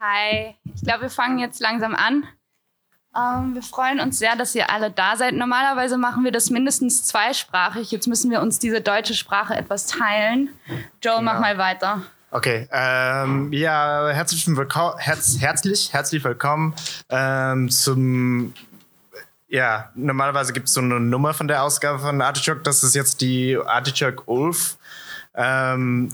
Hi, ich glaube, wir fangen jetzt langsam an. Ähm, wir freuen uns sehr, dass ihr alle da seid. Normalerweise machen wir das mindestens zweisprachig. Jetzt müssen wir uns diese deutsche Sprache etwas teilen. Joe, genau. mach mal weiter. Okay, ähm, ja, herzlich willkommen, herz, herzlich, herzlich willkommen ähm, zum, ja, normalerweise gibt es so eine Nummer von der Ausgabe von Artichoke, das ist jetzt die Artichoke Ulf. Ähm,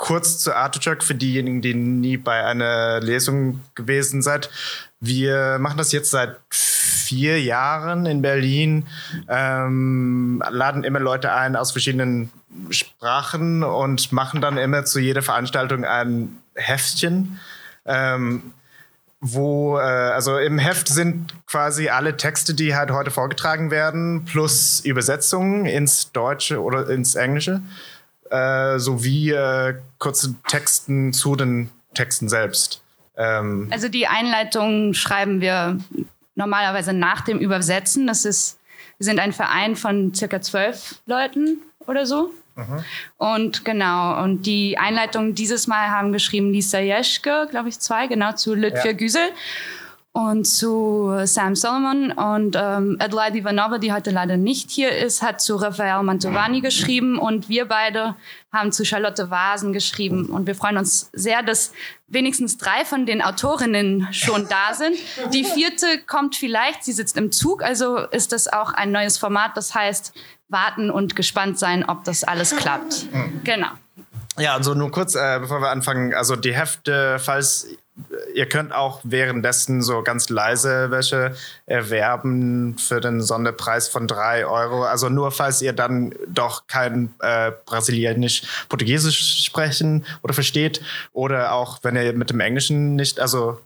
kurz zu Artichoke für diejenigen, die nie bei einer Lesung gewesen seid. Wir machen das jetzt seit vier Jahren in Berlin, ähm, laden immer Leute ein aus verschiedenen Sprachen und machen dann immer zu jeder Veranstaltung ein Heftchen. Ähm, wo, äh, also im Heft sind quasi alle Texte, die halt heute vorgetragen werden, plus Übersetzungen ins Deutsche oder ins Englische äh, sowie äh, kurze Texten zu den Texten selbst. Ähm also die Einleitung schreiben wir normalerweise nach dem Übersetzen. Das ist, wir sind ein Verein von circa zwölf Leuten oder so. Mhm. Und genau, und die Einleitung dieses Mal haben geschrieben Lisa Jeschke, glaube ich, zwei, genau, zu Lütfir ja. Güsel und zu Sam Solomon. Und ähm, Adelaide Ivanova, die heute leider nicht hier ist, hat zu Rafael Mantovani geschrieben und wir beide haben zu Charlotte Vasen geschrieben. Und wir freuen uns sehr, dass wenigstens drei von den Autorinnen schon da sind. Die vierte kommt vielleicht, sie sitzt im Zug, also ist das auch ein neues Format, das heißt warten und gespannt sein, ob das alles klappt. Genau. Ja, also nur kurz, äh, bevor wir anfangen, also die Hefte, falls ihr könnt auch währenddessen so ganz leise welche erwerben für den Sonderpreis von drei Euro. Also nur falls ihr dann doch kein äh, Brasilianisch-Portugiesisch sprechen oder versteht oder auch wenn ihr mit dem Englischen nicht, also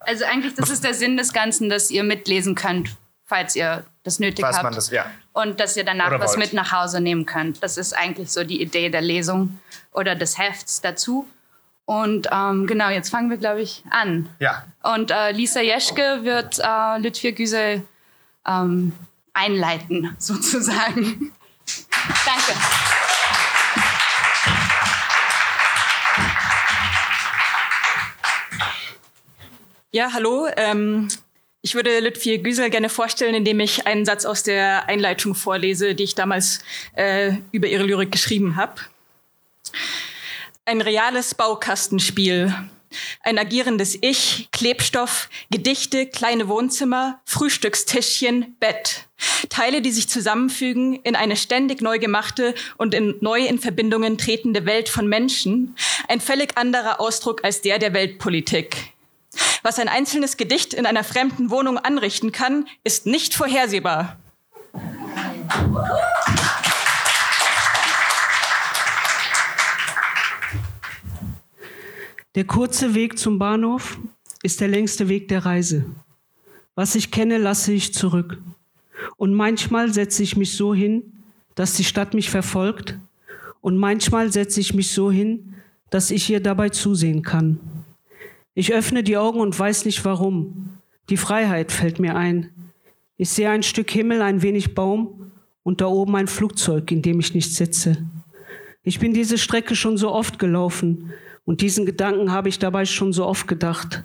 also eigentlich, das ist der Sinn des Ganzen, dass ihr mitlesen könnt, falls ihr das nötig falls habt. Das, ja. Und dass ihr danach oder was wollt. mit nach Hause nehmen könnt. Das ist eigentlich so die Idee der Lesung oder des Hefts dazu. Und ähm, genau, jetzt fangen wir, glaube ich, an. Ja. Und äh, Lisa Jeschke wird äh, Lütfir Güsel ähm, einleiten, sozusagen. Danke. Ja, hallo. Ähm, ich würde Lütfir Güsel gerne vorstellen, indem ich einen Satz aus der Einleitung vorlese, die ich damals äh, über ihre Lyrik geschrieben habe. Ein reales Baukastenspiel. Ein agierendes Ich, Klebstoff, Gedichte, kleine Wohnzimmer, Frühstückstischchen, Bett. Teile, die sich zusammenfügen in eine ständig neu gemachte und in neu in Verbindungen tretende Welt von Menschen. Ein völlig anderer Ausdruck als der der Weltpolitik. Was ein einzelnes Gedicht in einer fremden Wohnung anrichten kann, ist nicht vorhersehbar. Der kurze Weg zum Bahnhof ist der längste Weg der Reise. Was ich kenne, lasse ich zurück. Und manchmal setze ich mich so hin, dass die Stadt mich verfolgt. Und manchmal setze ich mich so hin, dass ich ihr dabei zusehen kann. Ich öffne die Augen und weiß nicht warum. Die Freiheit fällt mir ein. Ich sehe ein Stück Himmel, ein wenig Baum und da oben ein Flugzeug, in dem ich nicht sitze. Ich bin diese Strecke schon so oft gelaufen und diesen Gedanken habe ich dabei schon so oft gedacht.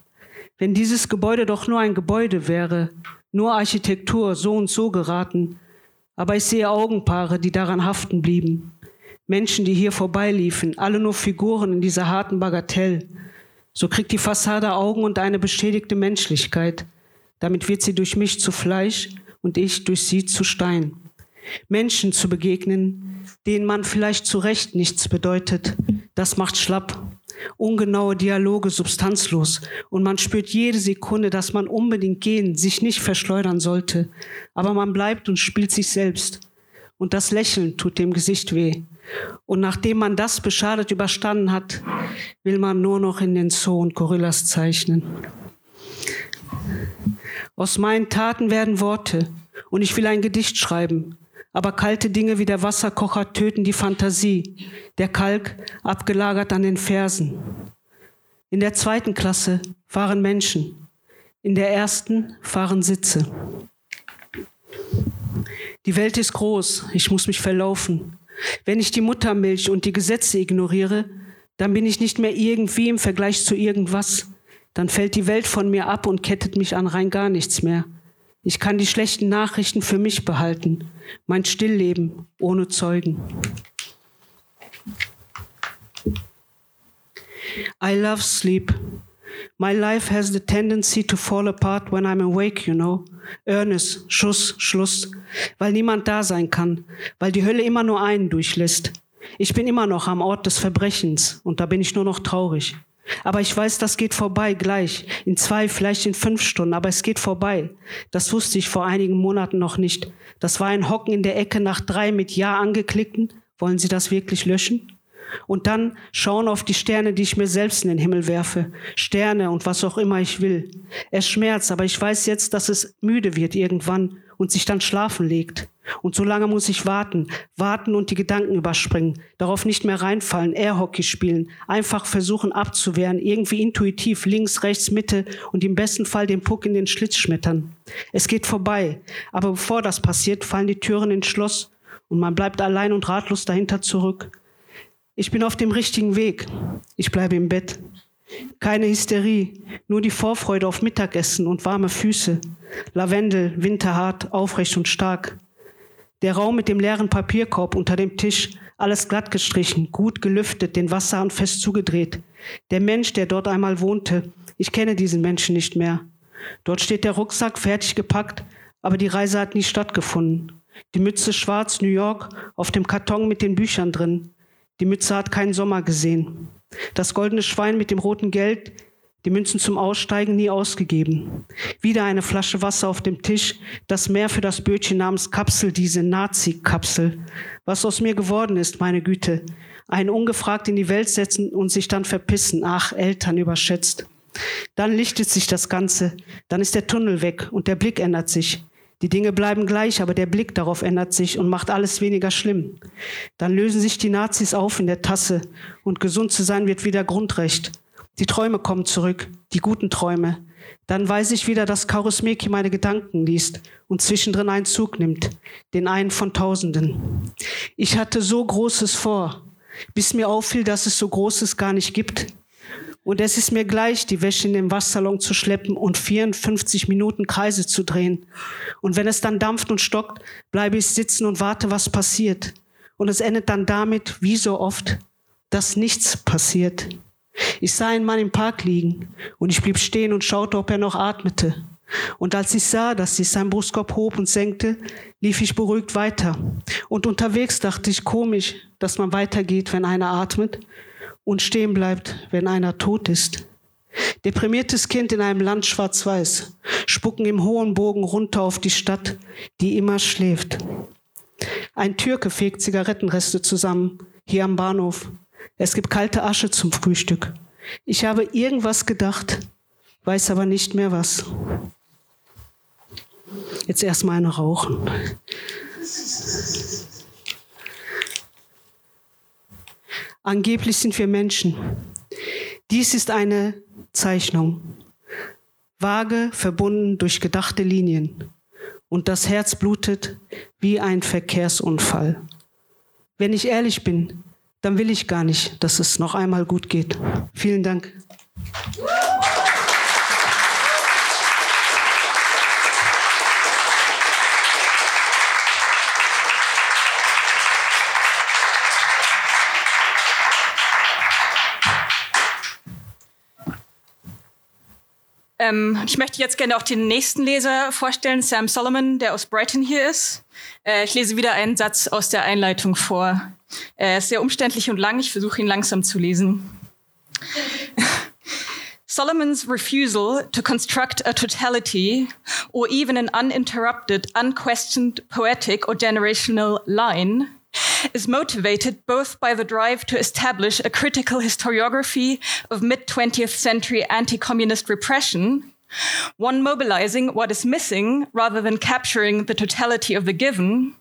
Wenn dieses Gebäude doch nur ein Gebäude wäre, nur Architektur, so und so geraten. Aber ich sehe Augenpaare, die daran haften blieben. Menschen, die hier vorbeiliefen, alle nur Figuren in dieser harten Bagatelle. So kriegt die Fassade Augen und eine beschädigte Menschlichkeit. Damit wird sie durch mich zu Fleisch und ich durch sie zu Stein. Menschen zu begegnen, denen man vielleicht zu Recht nichts bedeutet, das macht schlapp ungenaue Dialoge substanzlos und man spürt jede Sekunde, dass man unbedingt gehen, sich nicht verschleudern sollte. Aber man bleibt und spielt sich selbst. Und das Lächeln tut dem Gesicht weh. Und nachdem man das beschadet überstanden hat, will man nur noch in den Zoo und Gorillas zeichnen. Aus meinen Taten werden Worte und ich will ein Gedicht schreiben, aber kalte Dinge wie der Wasserkocher töten die Fantasie, der Kalk abgelagert an den Fersen. In der zweiten Klasse fahren Menschen, in der ersten fahren Sitze. Die Welt ist groß, ich muss mich verlaufen. Wenn ich die Muttermilch und die Gesetze ignoriere, dann bin ich nicht mehr irgendwie im Vergleich zu irgendwas. dann fällt die Welt von mir ab und kettet mich an rein gar nichts mehr. Ich kann die schlechten Nachrichten für mich behalten, mein Stillleben ohne Zeugen. I love sleep. My life has the tendency to fall apart when I'm awake, you know. Ernest, Schuss, Schluss. Weil niemand da sein kann, weil die Hölle immer nur einen durchlässt. Ich bin immer noch am Ort des Verbrechens und da bin ich nur noch traurig. Aber ich weiß, das geht vorbei gleich. In zwei, vielleicht in fünf Stunden, aber es geht vorbei. Das wusste ich vor einigen Monaten noch nicht. Das war ein Hocken in der Ecke nach drei mit Ja angeklickten. Wollen Sie das wirklich löschen? Und dann schauen auf die Sterne, die ich mir selbst in den Himmel werfe. Sterne und was auch immer ich will. Es schmerzt, aber ich weiß jetzt, dass es müde wird irgendwann und sich dann schlafen legt. Und so lange muss ich warten, warten und die Gedanken überspringen, darauf nicht mehr reinfallen, Airhockey spielen, einfach versuchen abzuwehren, irgendwie intuitiv links, rechts, Mitte und im besten Fall den Puck in den Schlitz schmettern. Es geht vorbei, aber bevor das passiert, fallen die Türen ins Schloss und man bleibt allein und ratlos dahinter zurück. Ich bin auf dem richtigen Weg. Ich bleibe im Bett. Keine Hysterie, nur die Vorfreude auf Mittagessen und warme Füße. Lavendel, winterhart, aufrecht und stark. Der Raum mit dem leeren Papierkorb unter dem Tisch, alles glatt gestrichen, gut gelüftet, den Wasserhahn fest zugedreht. Der Mensch, der dort einmal wohnte, ich kenne diesen Menschen nicht mehr. Dort steht der Rucksack fertig gepackt, aber die Reise hat nie stattgefunden. Die Mütze schwarz, New York, auf dem Karton mit den Büchern drin. Die Mütze hat keinen Sommer gesehen. Das goldene Schwein mit dem roten Geld, die Münzen zum Aussteigen nie ausgegeben. Wieder eine Flasche Wasser auf dem Tisch, das Meer für das Bötchen namens Kapsel, diese Nazi-Kapsel. Was aus mir geworden ist, meine Güte. Einen ungefragt in die Welt setzen und sich dann verpissen. Ach, Eltern überschätzt. Dann lichtet sich das Ganze. Dann ist der Tunnel weg und der Blick ändert sich. Die Dinge bleiben gleich, aber der Blick darauf ändert sich und macht alles weniger schlimm. Dann lösen sich die Nazis auf in der Tasse und gesund zu sein wird wieder Grundrecht. Die Träume kommen zurück, die guten Träume. Dann weiß ich wieder, dass Kaurusmeki meine Gedanken liest und zwischendrin einen Zug nimmt, den einen von Tausenden. Ich hatte so Großes vor, bis mir auffiel, dass es so Großes gar nicht gibt. Und es ist mir gleich, die Wäsche in den Waschsalon zu schleppen und 54 Minuten Kreise zu drehen. Und wenn es dann dampft und stockt, bleibe ich sitzen und warte, was passiert. Und es endet dann damit, wie so oft, dass nichts passiert. Ich sah einen Mann im Park liegen und ich blieb stehen und schaute, ob er noch atmete. Und als ich sah, dass sich sein Brustkorb hob und senkte, lief ich beruhigt weiter. Und unterwegs dachte ich komisch, dass man weitergeht, wenn einer atmet und stehen bleibt, wenn einer tot ist. Deprimiertes Kind in einem Land schwarz-weiß, spucken im hohen Bogen runter auf die Stadt, die immer schläft. Ein Türke fegt Zigarettenreste zusammen, hier am Bahnhof. Es gibt kalte Asche zum Frühstück. Ich habe irgendwas gedacht, weiß aber nicht mehr was. Jetzt erstmal eine rauchen. Angeblich sind wir Menschen. Dies ist eine Zeichnung. Vage verbunden durch gedachte Linien. Und das Herz blutet wie ein Verkehrsunfall. Wenn ich ehrlich bin, dann will ich gar nicht, dass es noch einmal gut geht. Vielen Dank. Ähm, ich möchte jetzt gerne auch den nächsten Leser vorstellen, Sam Solomon, der aus Brighton hier ist. Äh, ich lese wieder einen Satz aus der Einleitung vor. Er ist sehr umständlich und lang. Ich versuche ihn langsam zu lesen. Solomon's refusal to construct a totality or even an uninterrupted, unquestioned poetic or generational line is motivated both by the drive to establish a critical historiography of mid 20th century anti communist repression, one mobilizing what is missing rather than capturing the totality of the given,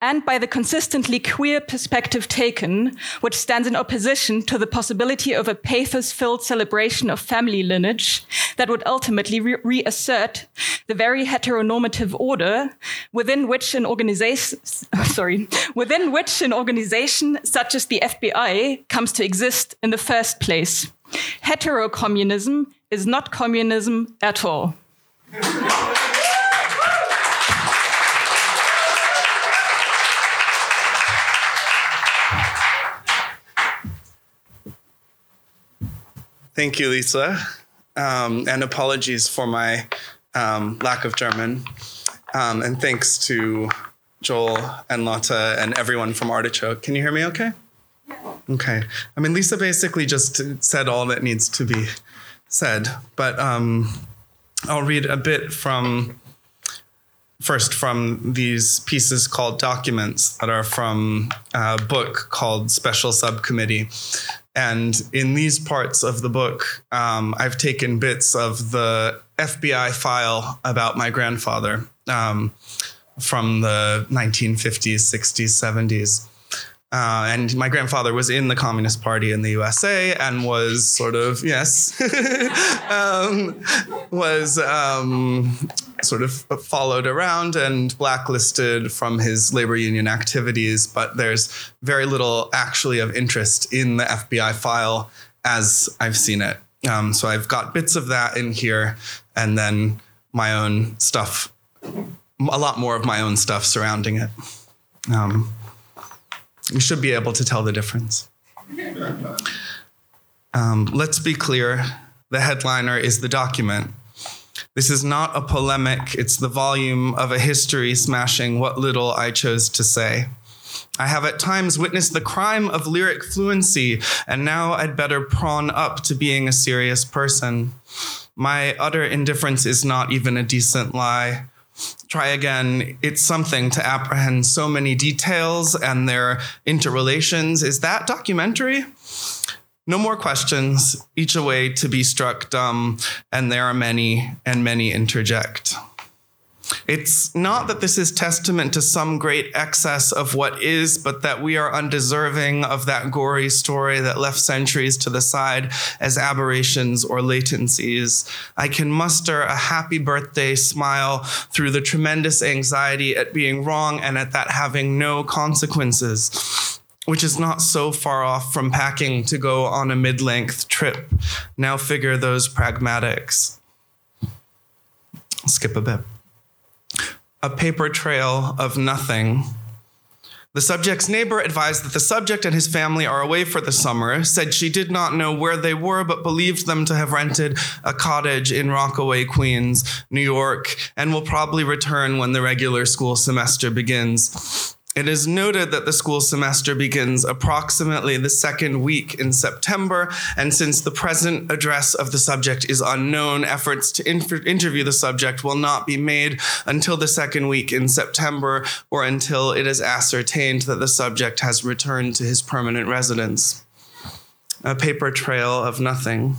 and by the consistently queer perspective taken, which stands in opposition to the possibility of a pathos filled celebration of family lineage that would ultimately re- reassert the very heteronormative order within which an organization, sorry, within which an organization such as the FBI comes to exist in the first place. Heterocommunism is not communism at all. Thank you, Lisa. Um, and apologies for my um, lack of German. Um, and thanks to Joel and Lotta and everyone from Artichoke. Can you hear me okay? Okay. I mean, Lisa basically just said all that needs to be said, but um, I'll read a bit from first from these pieces called documents that are from a book called Special Subcommittee. And in these parts of the book, um, I've taken bits of the FBI file about my grandfather um, from the 1950s, 60s, 70s. Uh, and my grandfather was in the Communist Party in the USA and was sort of, yes, um, was um, sort of followed around and blacklisted from his labor union activities. But there's very little actually of interest in the FBI file as I've seen it. Um, so I've got bits of that in here and then my own stuff, a lot more of my own stuff surrounding it. Um, you should be able to tell the difference. Um, let's be clear the headliner is the document. This is not a polemic, it's the volume of a history smashing what little I chose to say. I have at times witnessed the crime of lyric fluency, and now I'd better prawn up to being a serious person. My utter indifference is not even a decent lie. Try again. It's something to apprehend so many details and their interrelations. Is that documentary? No more questions, each a way to be struck dumb, and there are many, and many interject. It's not that this is testament to some great excess of what is, but that we are undeserving of that gory story that left centuries to the side as aberrations or latencies. I can muster a happy birthday smile through the tremendous anxiety at being wrong and at that having no consequences. Which is not so far off from packing to go on a mid length trip. Now figure those pragmatics. Skip a bit a paper trail of nothing. The subject's neighbor advised that the subject and his family are away for the summer, said she did not know where they were, but believed them to have rented a cottage in Rockaway, Queens, New York, and will probably return when the regular school semester begins. It is noted that the school semester begins approximately the second week in September, and since the present address of the subject is unknown, efforts to interview the subject will not be made until the second week in September or until it is ascertained that the subject has returned to his permanent residence. A paper trail of nothing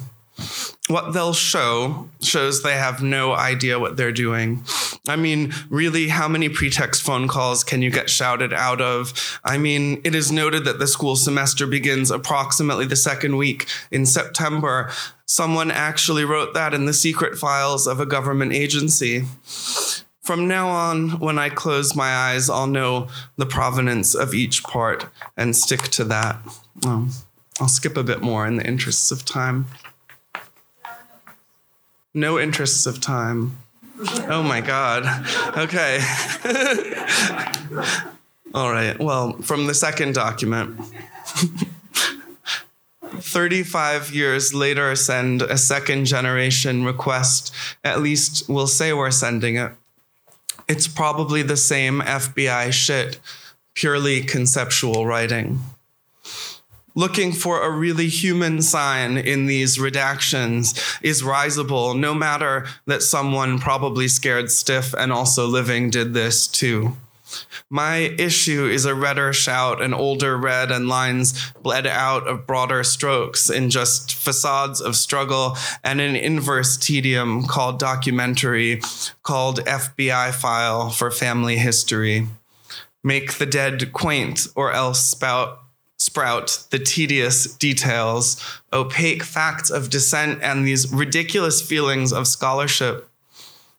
what they'll show shows they have no idea what they're doing. I mean, really, how many pretext phone calls can you get shouted out of? I mean, it is noted that the school semester begins approximately the second week in September. Someone actually wrote that in the secret files of a government agency. From now on, when I close my eyes, I'll know the provenance of each part and stick to that. Oh, I'll skip a bit more in the interests of time no interests of time. Oh my God. Okay. All right. Well, from the second document. 35 years later, send a second generation request. At least we'll say we're sending it. It's probably the same FBI shit, purely conceptual writing looking for a really human sign in these redactions is risible, no matter that someone probably scared stiff and also living did this too. My issue is a redder shout, an older red, and lines bled out of broader strokes in just facades of struggle and an inverse tedium called documentary, called FBI file for family history. Make the dead quaint or else spout sprout the tedious details, opaque facts of dissent, and these ridiculous feelings of scholarship.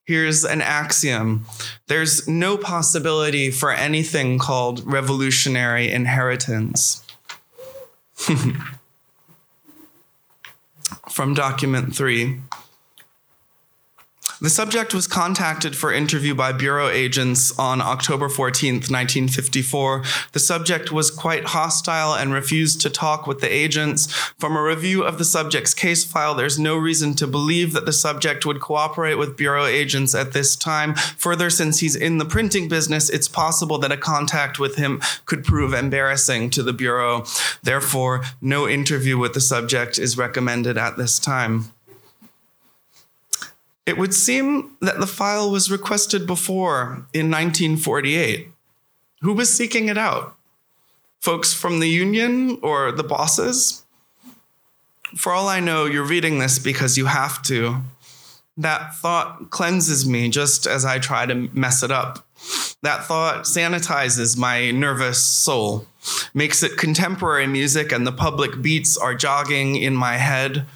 Here's an axiom there's no possibility for anything called revolutionary inheritance. from document three. The subject was contacted for interview by Bureau agents on October 14th, 1954. The subject was quite hostile and refused to talk with the agents. From a review of the subject's case file, there's no reason to believe that the subject would cooperate with Bureau agents at this time. Further, since he's in the printing business, it's possible that a contact with him could prove embarrassing to the Bureau. Therefore, no interview with the subject is recommended at this time. It would seem that the file was requested before in 1948. Who was seeking it out? Folks from the union or the bosses? For all I know, you're reading this because you have to. That thought cleanses me just as I try to mess it up. That thought sanitizes my nervous soul, makes it contemporary music, and the public beats are jogging in my head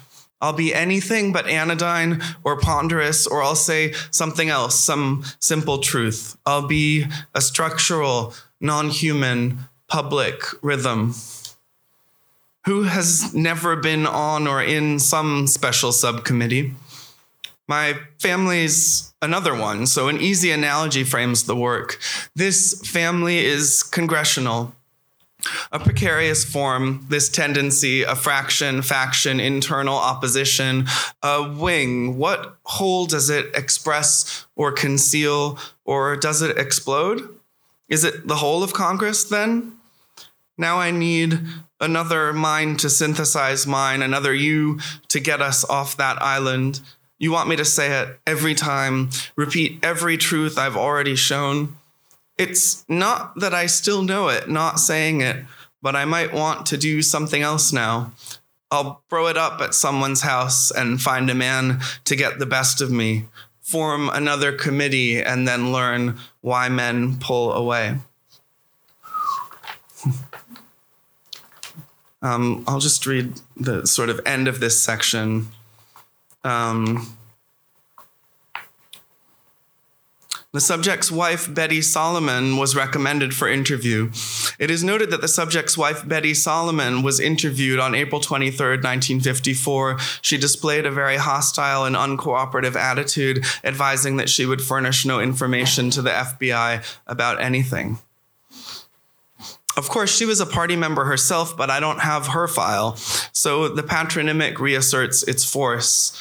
I'll be anything but anodyne or ponderous, or I'll say something else, some simple truth. I'll be a structural, non human, public rhythm. Who has never been on or in some special subcommittee? My family's another one, so an easy analogy frames the work. This family is congressional a precarious form, this tendency, a fraction, faction, internal opposition, a wing. What whole does it express or conceal, or does it explode? Is it the whole of Congress then? Now I need another mind to synthesize mine, another you to get us off that island. You want me to say it every time, repeat every truth I've already shown. It's not that I still know it, not saying it, but I might want to do something else now. I'll throw it up at someone's house and find a man to get the best of me, form another committee, and then learn why men pull away. um, I'll just read the sort of end of this section. Um, The subject's wife, Betty Solomon, was recommended for interview. It is noted that the subject's wife, Betty Solomon, was interviewed on April 23, 1954. She displayed a very hostile and uncooperative attitude, advising that she would furnish no information to the FBI about anything. Of course, she was a party member herself, but I don't have her file. So the patronymic reasserts its force.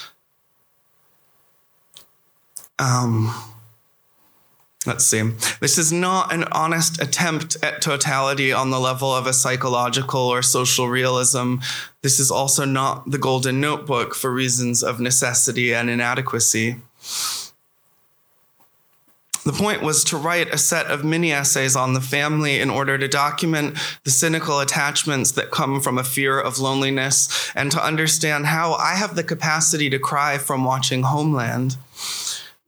Um, Let's see. This is not an honest attempt at totality on the level of a psychological or social realism. This is also not the Golden Notebook for reasons of necessity and inadequacy. The point was to write a set of mini essays on the family in order to document the cynical attachments that come from a fear of loneliness and to understand how I have the capacity to cry from watching Homeland.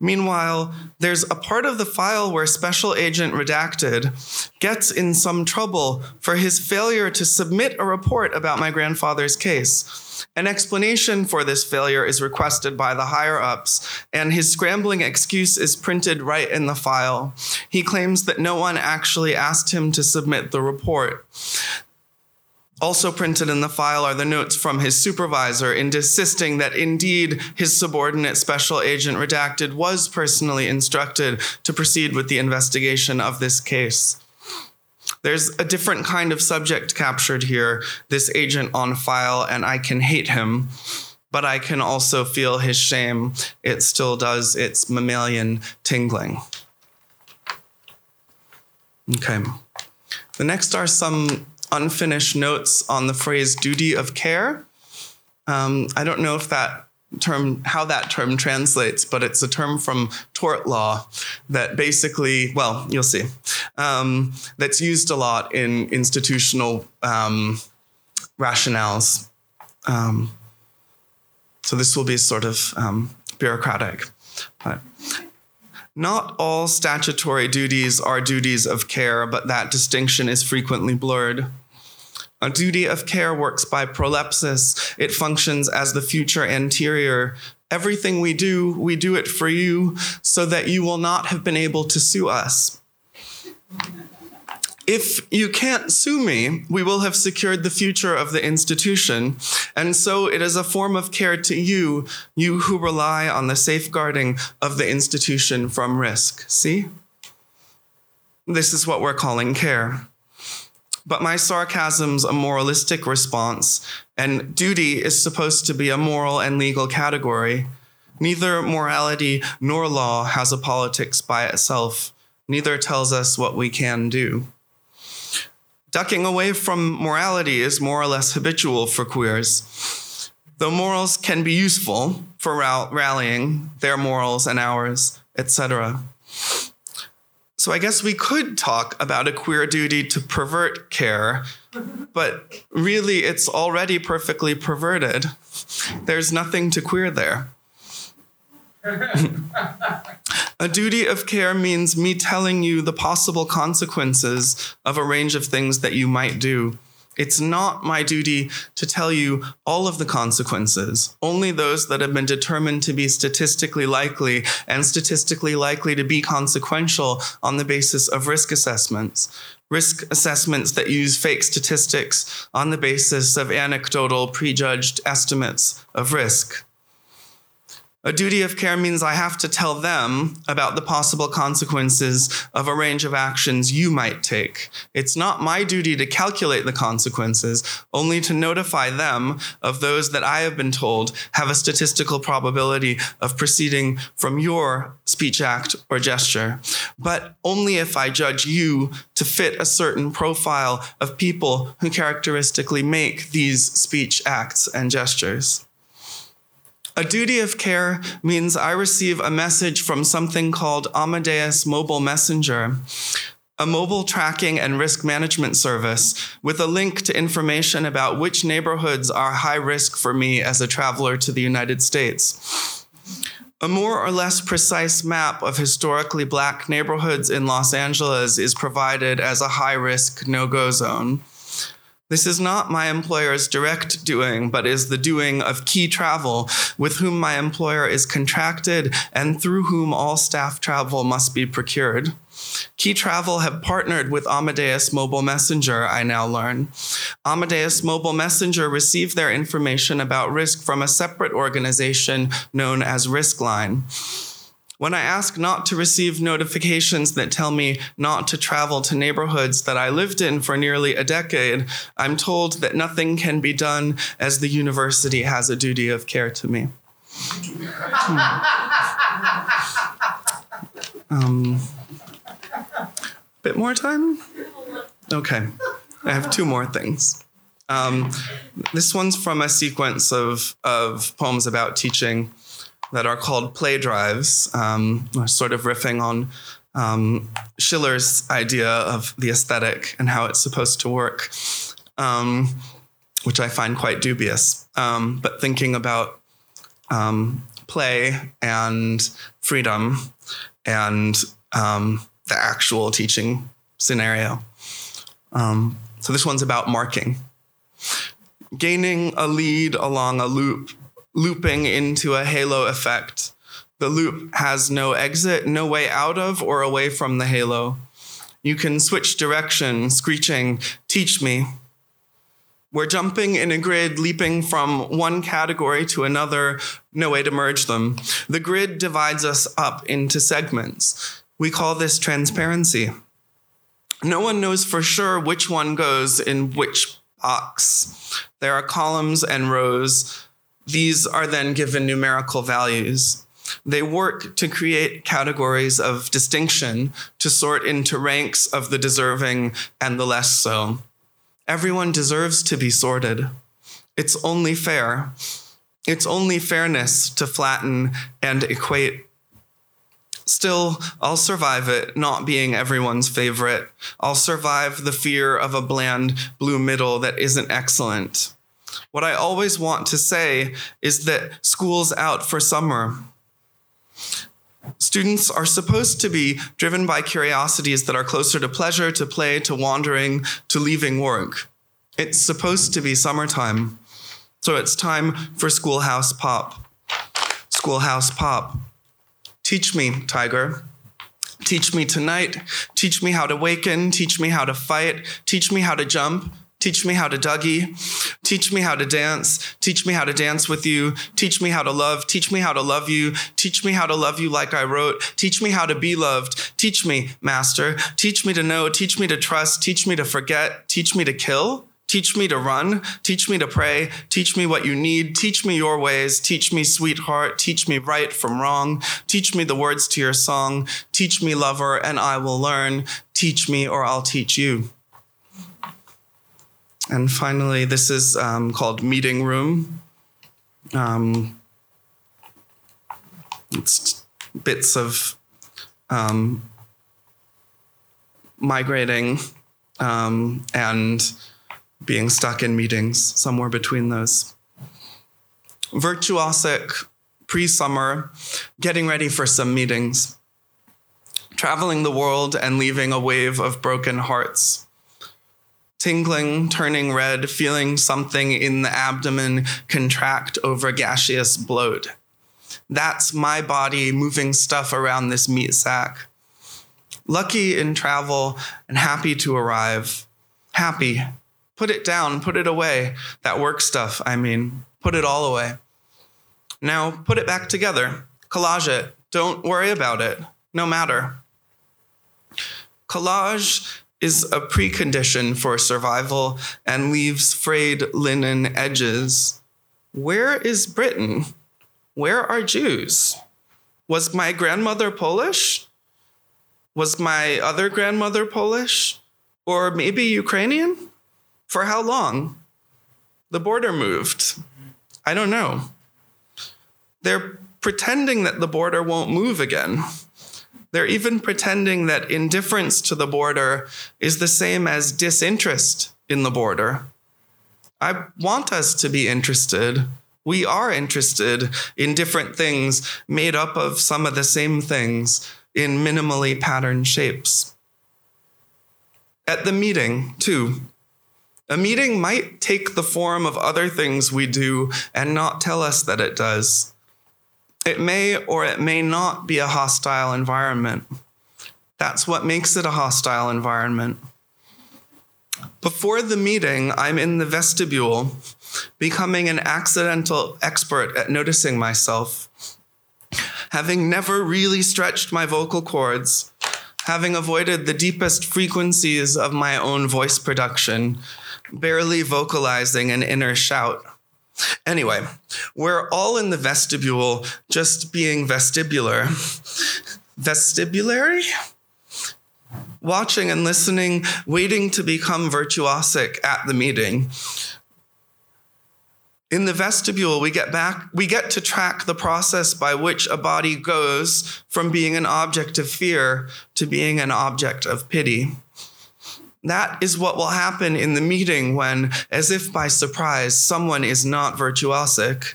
Meanwhile, there's a part of the file where Special Agent Redacted gets in some trouble for his failure to submit a report about my grandfather's case. An explanation for this failure is requested by the higher ups, and his scrambling excuse is printed right in the file. He claims that no one actually asked him to submit the report. Also printed in the file are the notes from his supervisor insisting that indeed his subordinate special agent redacted was personally instructed to proceed with the investigation of this case. There's a different kind of subject captured here, this agent on file, and I can hate him, but I can also feel his shame. It still does its mammalian tingling. Okay. The next are some unfinished notes on the phrase duty of care. Um, I don't know if that term how that term translates but it's a term from tort law that basically well you'll see um, that's used a lot in institutional um, rationales um, so this will be sort of um, bureaucratic but not all statutory duties are duties of care but that distinction is frequently blurred a duty of care works by prolepsis. It functions as the future anterior. Everything we do, we do it for you so that you will not have been able to sue us. If you can't sue me, we will have secured the future of the institution. And so it is a form of care to you, you who rely on the safeguarding of the institution from risk. See? This is what we're calling care. But my sarcasm's a moralistic response, and duty is supposed to be a moral and legal category. Neither morality nor law has a politics by itself. Neither tells us what we can do. Ducking away from morality is more or less habitual for queers. Though morals can be useful for rallying, their morals and ours, etc. So I guess we could talk about a queer duty to pervert care, but really it's already perfectly perverted. There's nothing to queer there. a duty of care means me telling you the possible consequences of a range of things that you might do. It's not my duty to tell you all of the consequences, only those that have been determined to be statistically likely and statistically likely to be consequential on the basis of risk assessments. Risk assessments that use fake statistics on the basis of anecdotal, prejudged estimates of risk. A duty of care means I have to tell them about the possible consequences of a range of actions you might take. It's not my duty to calculate the consequences, only to notify them of those that I have been told have a statistical probability of proceeding from your speech act or gesture. But only if I judge you to fit a certain profile of people who characteristically make these speech acts and gestures. A duty of care means I receive a message from something called Amadeus Mobile Messenger, a mobile tracking and risk management service with a link to information about which neighborhoods are high risk for me as a traveler to the United States. A more or less precise map of historically black neighborhoods in Los Angeles is provided as a high risk no go zone. This is not my employer's direct doing, but is the doing of Key Travel, with whom my employer is contracted and through whom all staff travel must be procured. Key Travel have partnered with Amadeus Mobile Messenger, I now learn. Amadeus Mobile Messenger received their information about risk from a separate organization known as Riskline. When I ask not to receive notifications that tell me not to travel to neighborhoods that I lived in for nearly a decade, I'm told that nothing can be done as the university has a duty of care to me. Hmm. Um, bit more time? Okay. I have two more things. Um, this one's from a sequence of, of poems about teaching that are called play drives, um, sort of riffing on um, Schiller's idea of the aesthetic and how it's supposed to work, um, which I find quite dubious. Um, but thinking about um, play and freedom and um, the actual teaching scenario. so this one's about marking. Gaining a lead along a loop looping into a halo effect. The loop has no exit, no way out of or away from the halo. You can switch direction, screeching, Teach me. We're jumping in a grid, leaping from one category to another, no way to merge them. The grid divides us up into segments. We call this transparency. No one knows for sure which one goes in which box. There are columns and rows, these are then given numerical values. They work to create categories of distinction to sort into ranks of the deserving and the less so. Everyone deserves to be sorted. It's only fair. It's only fairness to flatten and equate. Still, I'll survive it not being everyone's favorite. I'll survive the fear of a bland blue middle that isn't excellent. What I always want to say is that school's out for summer. Students are supposed to be driven by curiosities that are closer to pleasure, to play, to wandering, to leaving work. It's supposed to be summertime. So it's time for Schoolhouse Pop. Schoolhouse Pop. Teach me, Tiger. Teach me tonight. Teach me how to waken. Teach me how to fight. Teach me how to jump. Teach me how to Dougie. Teach me how to dance. Teach me how to dance with you. Teach me how to love. Teach me how to love you. Teach me how to love you like I wrote. Teach me how to be loved. Teach me, Master. Teach me to know. Teach me to trust. Teach me to forget. Teach me to kill. Teach me to run. Teach me to pray. Teach me what you need. Teach me your ways. Teach me, sweetheart. Teach me right from wrong. Teach me the words to your song. Teach me, lover, and I will learn. Teach me, or I'll teach you. And finally, this is um, called Meeting Room. Um, it's bits of um, migrating um, and being stuck in meetings, somewhere between those. Virtuosic, pre summer, getting ready for some meetings, traveling the world and leaving a wave of broken hearts tingling, turning red, feeling something in the abdomen contract over gaseous bloat. That's my body moving stuff around this meat sack. Lucky in travel and happy to arrive. Happy. Put it down, put it away. That work stuff, I mean, put it all away. Now put it back together. Collage it. Don't worry about it. No matter. Collage is a precondition for survival and leaves frayed linen edges. Where is Britain? Where are Jews? Was my grandmother Polish? Was my other grandmother Polish? Or maybe Ukrainian? For how long? The border moved. I don't know. They're pretending that the border won't move again. They're even pretending that indifference to the border is the same as disinterest in the border. I want us to be interested. We are interested in different things made up of some of the same things in minimally patterned shapes. At the meeting, too, a meeting might take the form of other things we do and not tell us that it does. It may or it may not be a hostile environment. That's what makes it a hostile environment. Before the meeting, I'm in the vestibule, becoming an accidental expert at noticing myself. Having never really stretched my vocal cords, having avoided the deepest frequencies of my own voice production, barely vocalizing an inner shout. Anyway, we're all in the vestibule just being vestibular. Vestibulary? Watching and listening, waiting to become virtuosic at the meeting. In the vestibule, we get back, we get to track the process by which a body goes from being an object of fear to being an object of pity. That is what will happen in the meeting when, as if by surprise, someone is not virtuosic.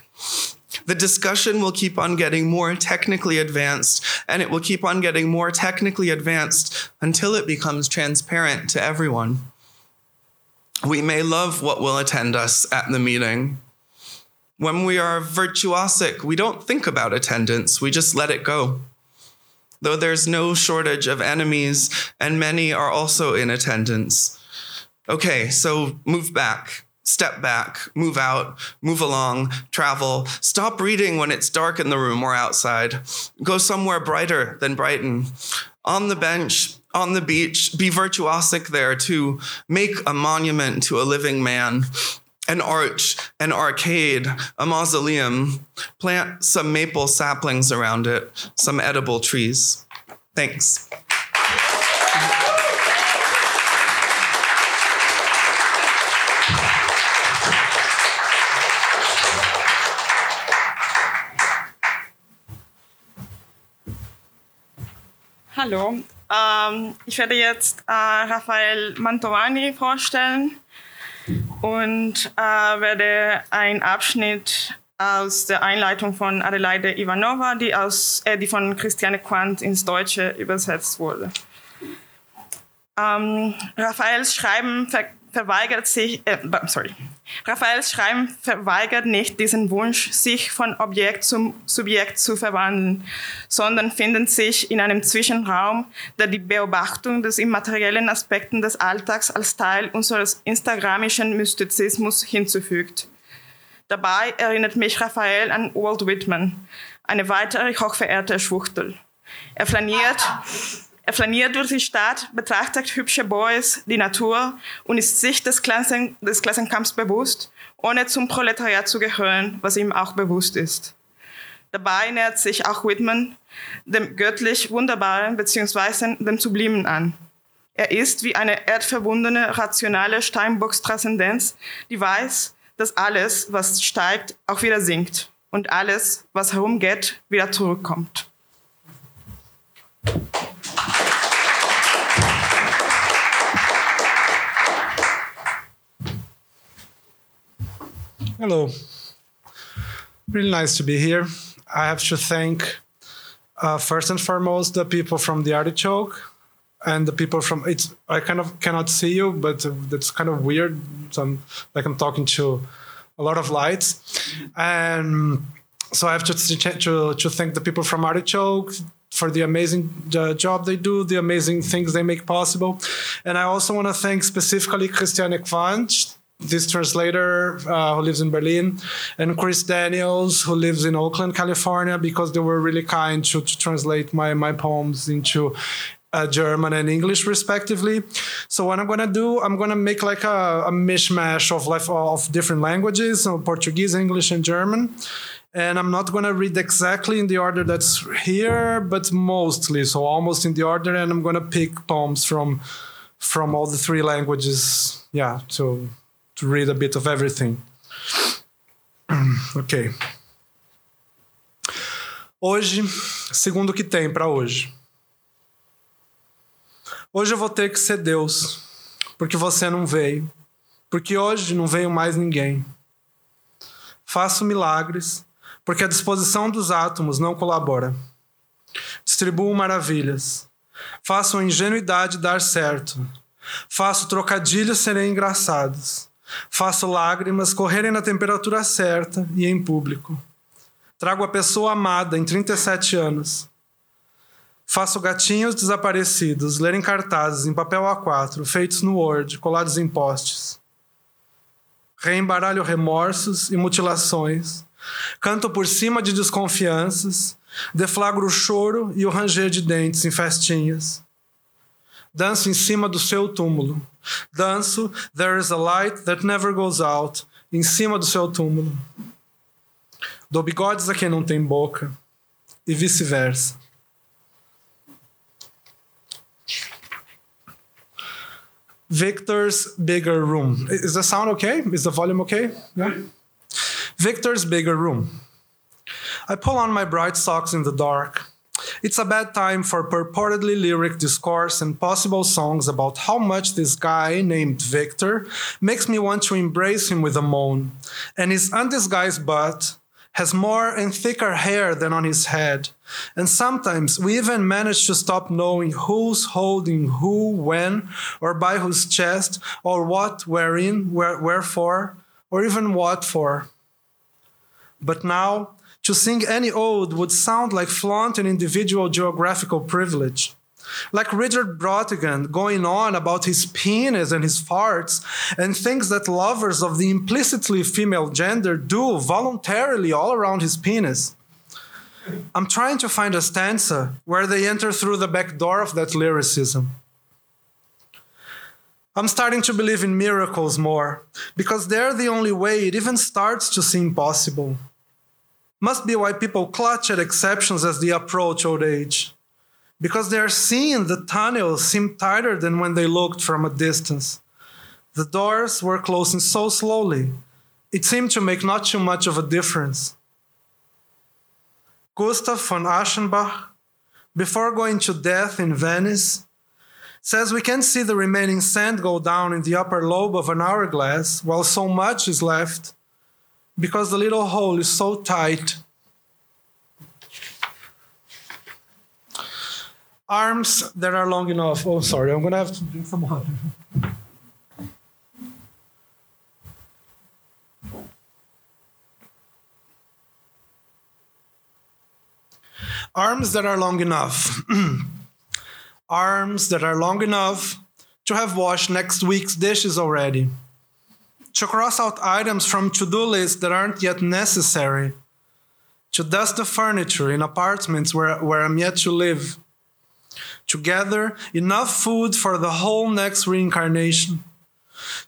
The discussion will keep on getting more technically advanced, and it will keep on getting more technically advanced until it becomes transparent to everyone. We may love what will attend us at the meeting. When we are virtuosic, we don't think about attendance, we just let it go though there's no shortage of enemies, and many are also in attendance. Okay, so move back, step back, move out, move along, travel. Stop reading when it's dark in the room or outside. Go somewhere brighter than Brighton. On the bench, on the beach, be virtuosic there to make a monument to a living man an arch, an arcade, a mausoleum. Plant some maple saplings around it, some edible trees. Thanks. Hallo, ähm, ich werde jetzt äh, Rafael Mantovani vorstellen und äh, werde einen Abschnitt aus der Einleitung von Adelaide Ivanova, die, aus, äh, die von Christiane Quandt ins Deutsche übersetzt wurde. Ähm, Raphaels Schreiben ver verweigert sich, äh, sorry, Raphaels Schreiben verweigert nicht diesen Wunsch, sich von Objekt zum Subjekt zu verwandeln, sondern findet sich in einem Zwischenraum, der die Beobachtung des immateriellen Aspekten des Alltags als Teil unseres instagramischen Mystizismus hinzufügt. Dabei erinnert mich Raphael an Walt Whitman, eine weitere hochverehrte Schwuchtel. Er flaniert er flaniert durch die Stadt, betrachtet hübsche Boys, die Natur und ist sich des, Klassen, des Klassenkampfs bewusst, ohne zum Proletariat zu gehören, was ihm auch bewusst ist. Dabei nähert sich auch Whitman dem göttlich Wunderbaren bzw. dem Sublimen an. Er ist wie eine erdverbundene, rationale Steinbocks-Transzendenz, die weiß, dass alles, was steigt, auch wieder sinkt und alles, was herumgeht, wieder zurückkommt. Hello. Really nice to be here. I have to thank, uh, first and foremost, the people from the Artichoke and the people from it's. I kind of cannot see you, but that's kind of weird. So I'm, like I'm talking to a lot of lights, and so I have to to, to thank the people from Artichoke for the amazing uh, job they do, the amazing things they make possible, and I also want to thank specifically Christiane Quanch this translator uh, who lives in Berlin, and Chris Daniels, who lives in Oakland, California, because they were really kind to, to translate my, my poems into uh, German and English, respectively. So what I'm gonna do, I'm gonna make like a, a mishmash of like of different languages, so Portuguese, English, and German. And I'm not gonna read exactly in the order that's here, but mostly, so almost in the order. And I'm gonna pick poems from from all the three languages. Yeah, so to read a bit of everything. ok. Hoje, segundo o que tem para hoje. Hoje eu vou ter que ser Deus, porque você não veio, porque hoje não veio mais ninguém. Faço milagres, porque a disposição dos átomos não colabora. Distribuo maravilhas. Faço a ingenuidade dar certo. Faço trocadilhos serem engraçados. Faço lágrimas correrem na temperatura certa e em público. Trago a pessoa amada em 37 anos. Faço gatinhos desaparecidos lerem cartazes em papel A4, feitos no Word, colados em postes. Reembaralho remorsos e mutilações. Canto por cima de desconfianças. Deflagro o choro e o ranger de dentes em festinhas. Danço em cima do seu túmulo. Danço There is a light that never goes out em cima do seu túmulo. Dou bigodes a quem não tem boca e vice-versa. Victor's bigger room. Is the sound okay? Is the volume okay? Yeah. Victor's bigger room. I pull on my bright socks in the dark. It's a bad time for purportedly lyric discourse and possible songs about how much this guy named Victor makes me want to embrace him with a moan. And his undisguised butt has more and thicker hair than on his head. And sometimes we even manage to stop knowing who's holding who, when, or by whose chest, or what, wherein, where, wherefore, or even what for. But now, to sing any ode would sound like flaunt an individual geographical privilege. Like Richard Brautigan going on about his penis and his farts and things that lovers of the implicitly female gender do voluntarily all around his penis. I'm trying to find a stanza where they enter through the back door of that lyricism. I'm starting to believe in miracles more because they're the only way it even starts to seem possible. Must be why people clutch at exceptions as they approach old age. Because they are seeing the tunnels seem tighter than when they looked from a distance. The doors were closing so slowly, it seemed to make not too much of a difference. Gustav von Aschenbach, before going to death in Venice, says we can see the remaining sand go down in the upper lobe of an hourglass while so much is left because the little hole is so tight. Arms that are long enough. Oh, sorry, I'm going to have to drink some water. Arms that are long enough. Arms that are long enough to have washed next week's dishes already. To cross out items from to do lists that aren't yet necessary. To dust the furniture in apartments where, where I'm yet to live. To gather enough food for the whole next reincarnation.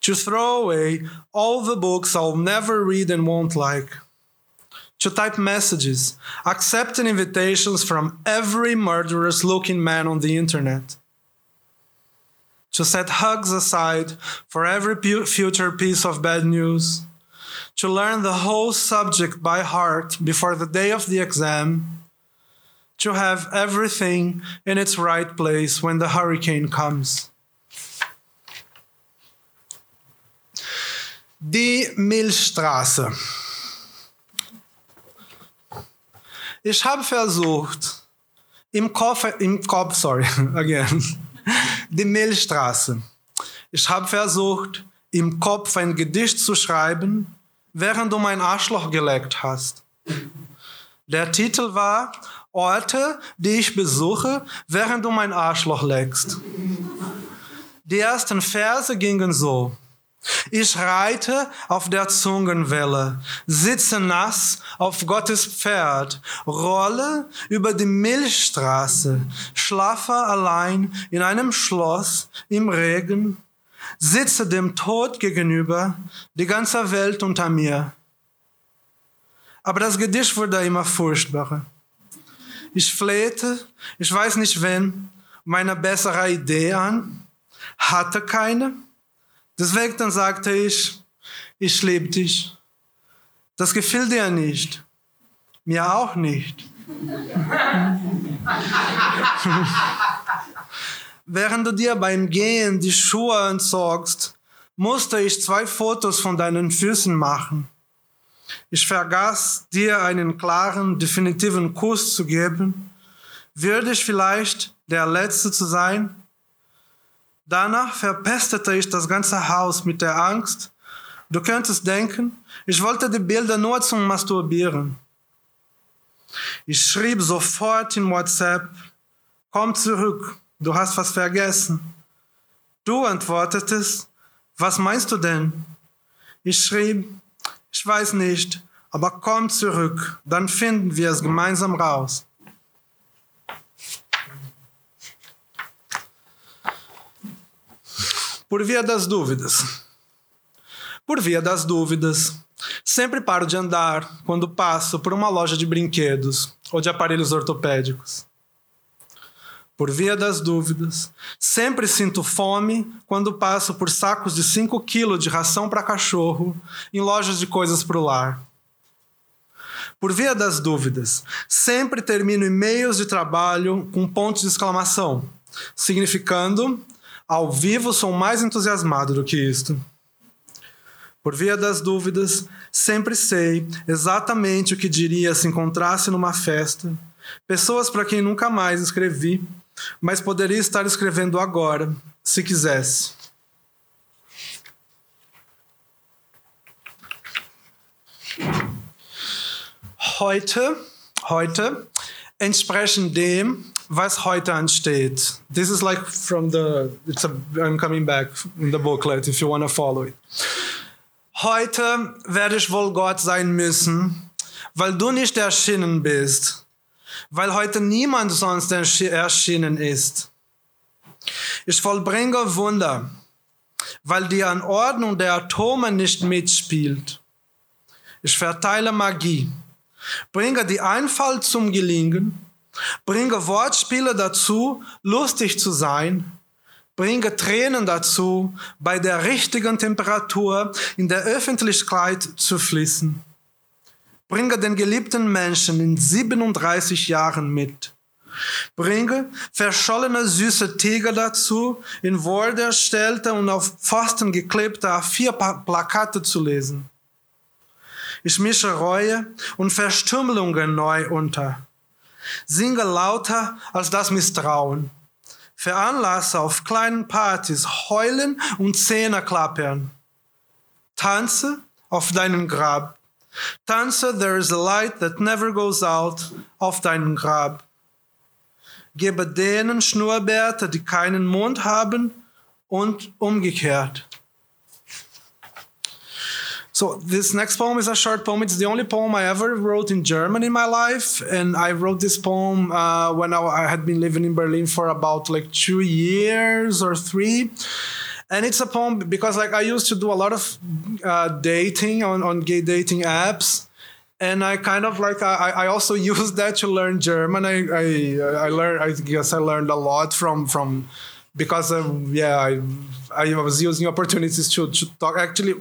To throw away all the books I'll never read and won't like to type messages, accepting invitations from every murderous looking man on the internet, to set hugs aside for every future piece of bad news, to learn the whole subject by heart before the day of the exam, to have everything in its right place when the hurricane comes. Die Milchstraße. Ich habe versucht, im Kopf, im Kopf, sorry, again, die Milchstraße. Ich habe versucht, im Kopf ein Gedicht zu schreiben, während du mein Arschloch geleckt hast. Der Titel war Orte, die ich besuche, während du mein Arschloch leckst. Die ersten Verse gingen so. Ich reite auf der Zungenwelle, sitze nass auf Gottes Pferd, rolle über die Milchstraße, schlafe allein in einem Schloss im Regen, sitze dem Tod gegenüber, die ganze Welt unter mir. Aber das Gedicht wurde immer furchtbarer. Ich flehte, ich weiß nicht wen, meine bessere Idee an, hatte keine. Deswegen sagte ich, ich liebe dich. Das gefiel dir nicht. Mir auch nicht. Während du dir beim Gehen die Schuhe entzogst, musste ich zwei Fotos von deinen Füßen machen. Ich vergaß dir einen klaren, definitiven Kuss zu geben. Würde ich vielleicht der Letzte zu sein? Danach verpestete ich das ganze Haus mit der Angst. Du könntest denken, ich wollte die Bilder nur zum Masturbieren. Ich schrieb sofort in WhatsApp, komm zurück, du hast was vergessen. Du antwortetest, was meinst du denn? Ich schrieb, ich weiß nicht, aber komm zurück, dann finden wir es gemeinsam raus. Por via das dúvidas. Por via das dúvidas, sempre paro de andar quando passo por uma loja de brinquedos ou de aparelhos ortopédicos. Por via das dúvidas, sempre sinto fome quando passo por sacos de 5 quilos de ração para cachorro em lojas de coisas para o lar. Por via das dúvidas, sempre termino e-mails de trabalho com pontos de exclamação, significando ao vivo sou mais entusiasmado do que isto. Por via das dúvidas, sempre sei exatamente o que diria se encontrasse numa festa. Pessoas para quem nunca mais escrevi, mas poderia estar escrevendo agora, se quisesse. Heute, heute entsprechen dem, was heute ansteht. This is like from the, it's a, I'm coming back in the booklet if you want to follow it. Heute werde ich wohl Gott sein müssen, weil du nicht erschienen bist, weil heute niemand sonst erschienen ist. Ich vollbringe Wunder, weil die Anordnung der Atome nicht mitspielt. Ich verteile Magie, bringe die Einfall zum Gelingen, bringe Wortspiele dazu, lustig zu sein, bringe Tränen dazu, bei der richtigen Temperatur in der Öffentlichkeit zu fließen. Bringe den geliebten Menschen in 37 Jahren mit. Bringe verschollene süße Tiger dazu, in Wort erstellte und auf Pfosten geklebte A4-Plakate zu lesen. Ich mische Reue und Verstümmelungen neu unter. Singe lauter als das Misstrauen. Veranlasse auf kleinen Partys heulen und Zähne klappern. Tanze auf deinem Grab. Tanze There is a light that never goes out auf deinem Grab. gebe denen Schnurrbärte, die keinen Mund haben und umgekehrt. So this next poem is a short poem. It's the only poem I ever wrote in German in my life, and I wrote this poem uh, when I, I, had been living in Berlin for about like two years or three. And it's a poem because like I used to do a lot of uh, dating on, on gay dating apps, and I kind of like I, I also used that to learn German. I I, I learned I guess I learned a lot from from because um, yeah I I was using opportunities to, to talk. Actually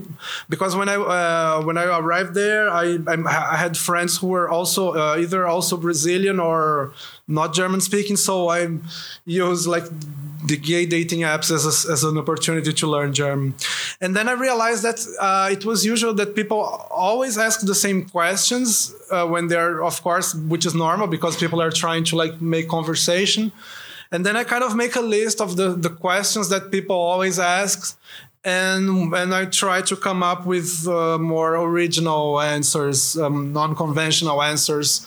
because when I uh, when I arrived there I, I, had friends who were also uh, either also Brazilian or not German speaking. So I used like the gay dating apps as, a, as an opportunity to learn German. And then I realized that uh, it was usual that people always ask the same questions uh, when they're of course which is normal because people are trying to like make conversation and then I kind of make a list of the, the questions that people always ask. And, and I try to come up with uh, more original answers, um, non conventional answers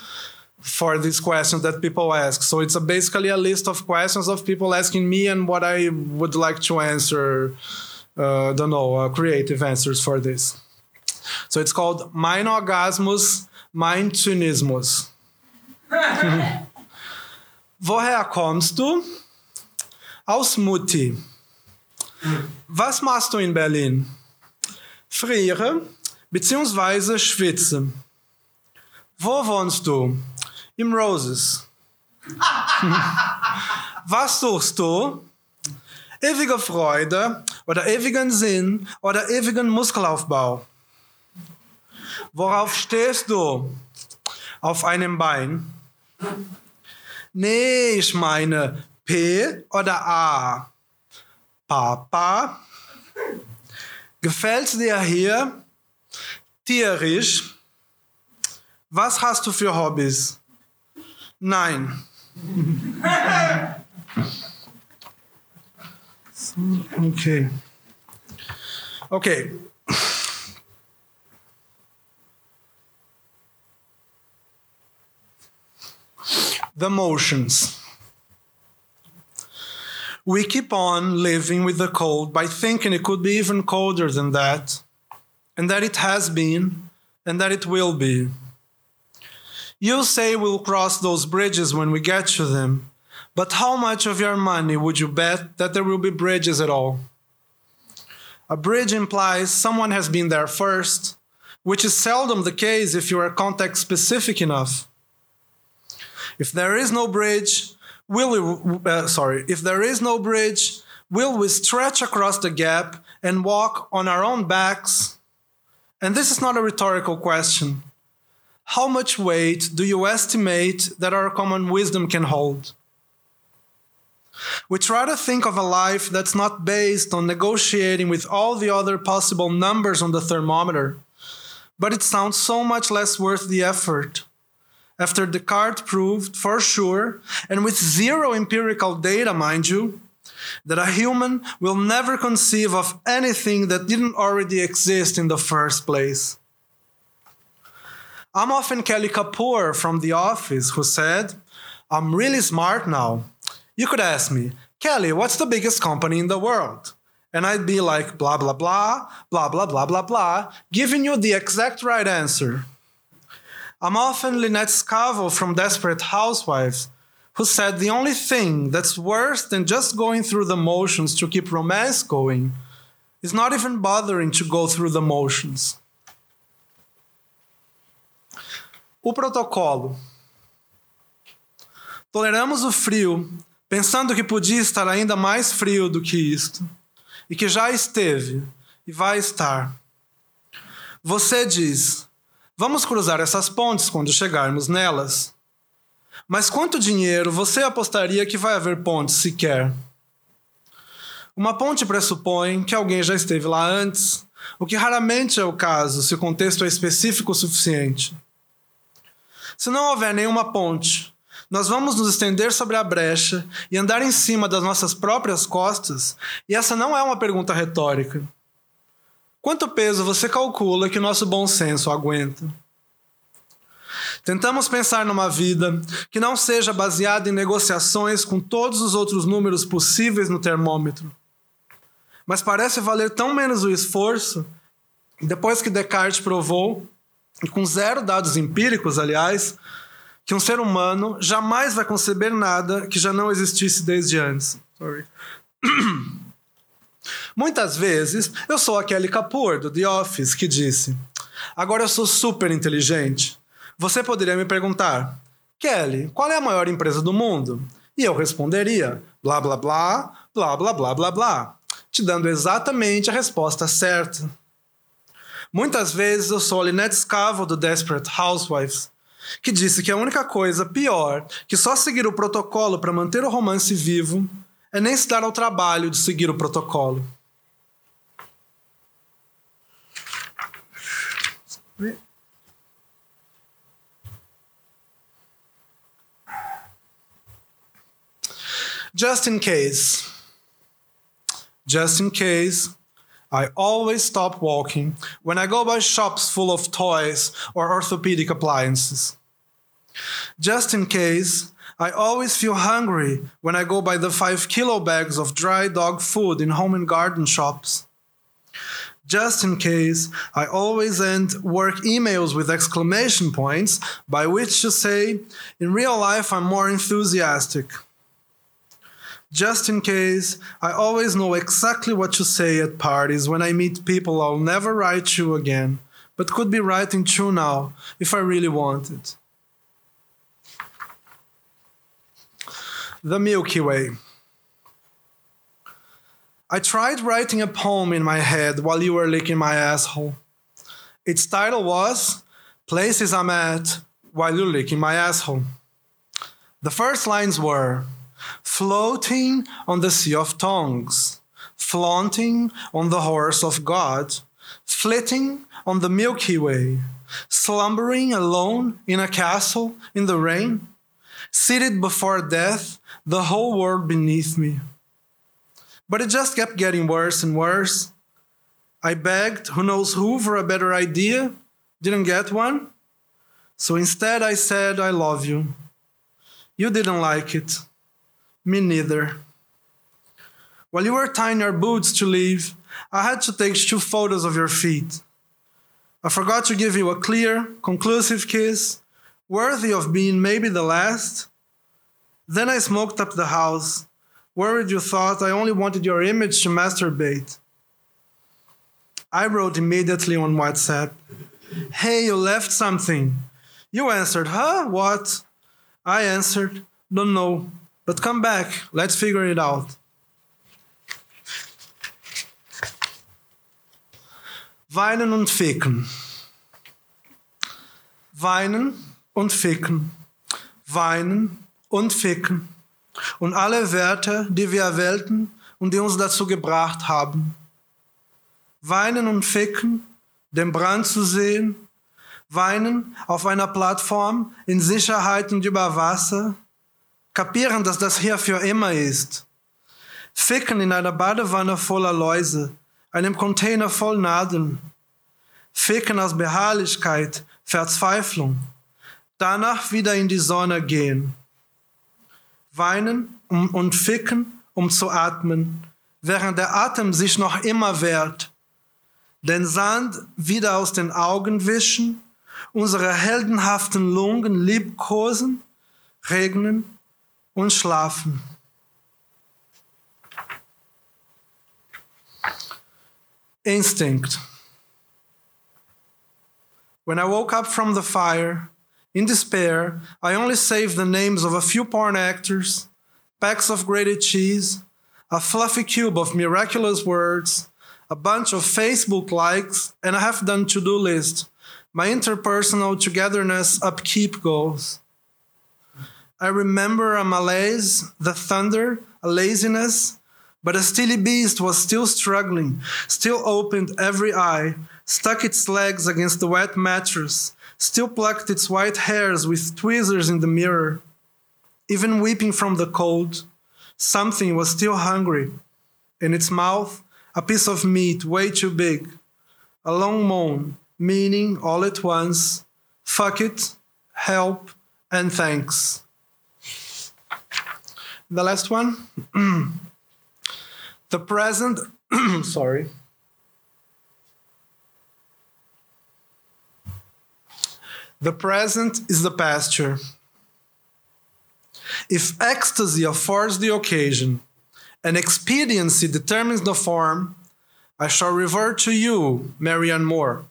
for these questions that people ask. So it's a, basically a list of questions of people asking me and what I would like to answer. Uh, don't know, uh, creative answers for this. So it's called Mein Orgasmus, Mein Zynismus. Woher kommst du? Aus Mutti. Was machst du in Berlin? Friere bzw. schwitze. Wo wohnst du? Im Roses. Was suchst du? Ewige Freude oder ewigen Sinn oder ewigen Muskelaufbau. Worauf stehst du? Auf einem Bein. Nee, ich meine P oder A. Papa. Gefällt dir hier? Tierisch. Was hast du für Hobbys? Nein. okay. Okay. The motions. We keep on living with the cold by thinking it could be even colder than that, and that it has been, and that it will be. You say we'll cross those bridges when we get to them, but how much of your money would you bet that there will be bridges at all? A bridge implies someone has been there first, which is seldom the case if you are context specific enough. If there is no bridge, will we, uh, sorry, if there is no bridge, will we stretch across the gap and walk on our own backs? And this is not a rhetorical question. How much weight do you estimate that our common wisdom can hold? We try to think of a life that's not based on negotiating with all the other possible numbers on the thermometer, but it sounds so much less worth the effort after Descartes proved for sure, and with zero empirical data, mind you, that a human will never conceive of anything that didn't already exist in the first place. I'm often Kelly Kapoor from The Office who said, I'm really smart now. You could ask me, Kelly, what's the biggest company in the world? And I'd be like, blah, blah, blah, blah, blah, blah, blah, blah, giving you the exact right answer. I'm often Lynette Scavo from Desperate Housewives, who said the only thing that's worse than just going through the motions to keep romance going is not even bothering to go through the motions. O protocolo. Toleramos o frio, pensando que podia estar ainda mais frio do que isto, e que já esteve e vai estar. Você diz: Vamos cruzar essas pontes quando chegarmos nelas. Mas quanto dinheiro você apostaria que vai haver pontes sequer? Uma ponte pressupõe que alguém já esteve lá antes, o que raramente é o caso se o contexto é específico o suficiente. Se não houver nenhuma ponte, nós vamos nos estender sobre a brecha e andar em cima das nossas próprias costas, e essa não é uma pergunta retórica. Quanto peso você calcula que o nosso bom senso aguenta? Tentamos pensar numa vida que não seja baseada em negociações com todos os outros números possíveis no termômetro. Mas parece valer tão menos o esforço, depois que Descartes provou, e com zero dados empíricos, aliás, que um ser humano jamais vai conceber nada que já não existisse desde antes. Sorry. Muitas vezes eu sou a Kelly Kapoor, do The Office, que disse: Agora eu sou super inteligente. Você poderia me perguntar, Kelly, qual é a maior empresa do mundo? E eu responderia, blá blá blá, blá blá blá blá blá, te dando exatamente a resposta certa. Muitas vezes eu sou a Lynette Scavo do Desperate Housewives, que disse que a única coisa pior que só seguir o protocolo para manter o romance vivo é nem se dar ao trabalho de seguir o protocolo. Just in case. Just in case. I always stop walking when I go by shops full of toys or orthopedic appliances. Just in case, I always feel hungry when I go by the five kilo bags of dry dog food in home and garden shops. Just in case, I always end work emails with exclamation points by which to say, in real life, I'm more enthusiastic. Just in case, I always know exactly what to say at parties when I meet people I'll never write to again, but could be writing to now if I really wanted. The Milky Way. I tried writing a poem in my head while you were licking my asshole. Its title was Places I'm At While You're Licking My Asshole. The first lines were floating on the sea of tongues, flaunting on the horse of God, flitting on the Milky Way, slumbering alone in a castle in the rain, seated before death, the whole world beneath me. But it just kept getting worse and worse. I begged who knows who for a better idea, didn't get one. So instead, I said, I love you. You didn't like it. Me neither. While you were tying your boots to leave, I had to take two photos of your feet. I forgot to give you a clear, conclusive kiss, worthy of being maybe the last. Then I smoked up the house, worried you thought I only wanted your image to masturbate. I wrote immediately on WhatsApp, Hey, you left something. You answered, Huh? What? I answered, Don't know. But come back, let's figure it out. Weinen und ficken. Weinen und ficken. Weinen und ficken. Und alle Werte, die wir erwählten und die uns dazu gebracht haben. Weinen und ficken, den Brand zu sehen. Weinen auf einer Plattform in Sicherheit und über Wasser kapieren, dass das hier für immer ist. Ficken in einer Badewanne voller Läuse, einem Container voll Nadeln. Ficken aus Beharrlichkeit, Verzweiflung. Danach wieder in die Sonne gehen. Weinen und ficken, um zu atmen, während der Atem sich noch immer wehrt. Den Sand wieder aus den Augen wischen, unsere heldenhaften Lungen liebkosen, regnen und schlafen. Instinct. When I woke up from the fire, in despair, I only saved the names of a few porn actors, packs of grated cheese, a fluffy cube of miraculous words, a bunch of Facebook likes, and a half done to do list. My interpersonal togetherness upkeep goals. I remember a malaise, the thunder, a laziness, but a steely beast was still struggling, still opened every eye, stuck its legs against the wet mattress, still plucked its white hairs with tweezers in the mirror. Even weeping from the cold, something was still hungry. In its mouth, a piece of meat way too big. A long moan, meaning all at once, fuck it, help, and thanks. The last one. the present, sorry. The present is the pasture. If ecstasy affords the occasion and expediency determines the form, I shall revert to you, Marianne Moore.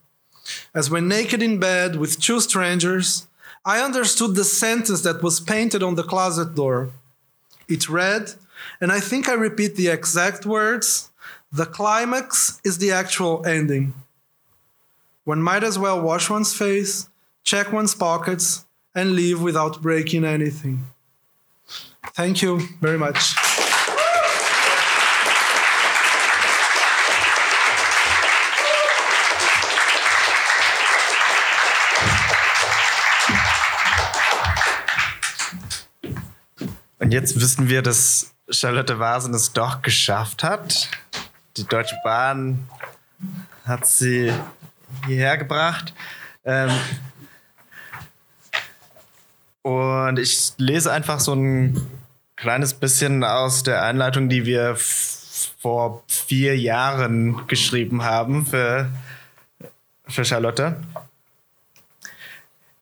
As when naked in bed with two strangers, I understood the sentence that was painted on the closet door. It read, and I think I repeat the exact words the climax is the actual ending. One might as well wash one's face, check one's pockets, and leave without breaking anything. Thank you very much. Und jetzt wissen wir, dass Charlotte Vasen es doch geschafft hat. Die Deutsche Bahn hat sie hierher gebracht. Ähm und ich lese einfach so ein kleines bisschen aus der Einleitung, die wir vor vier Jahren geschrieben haben für, für Charlotte.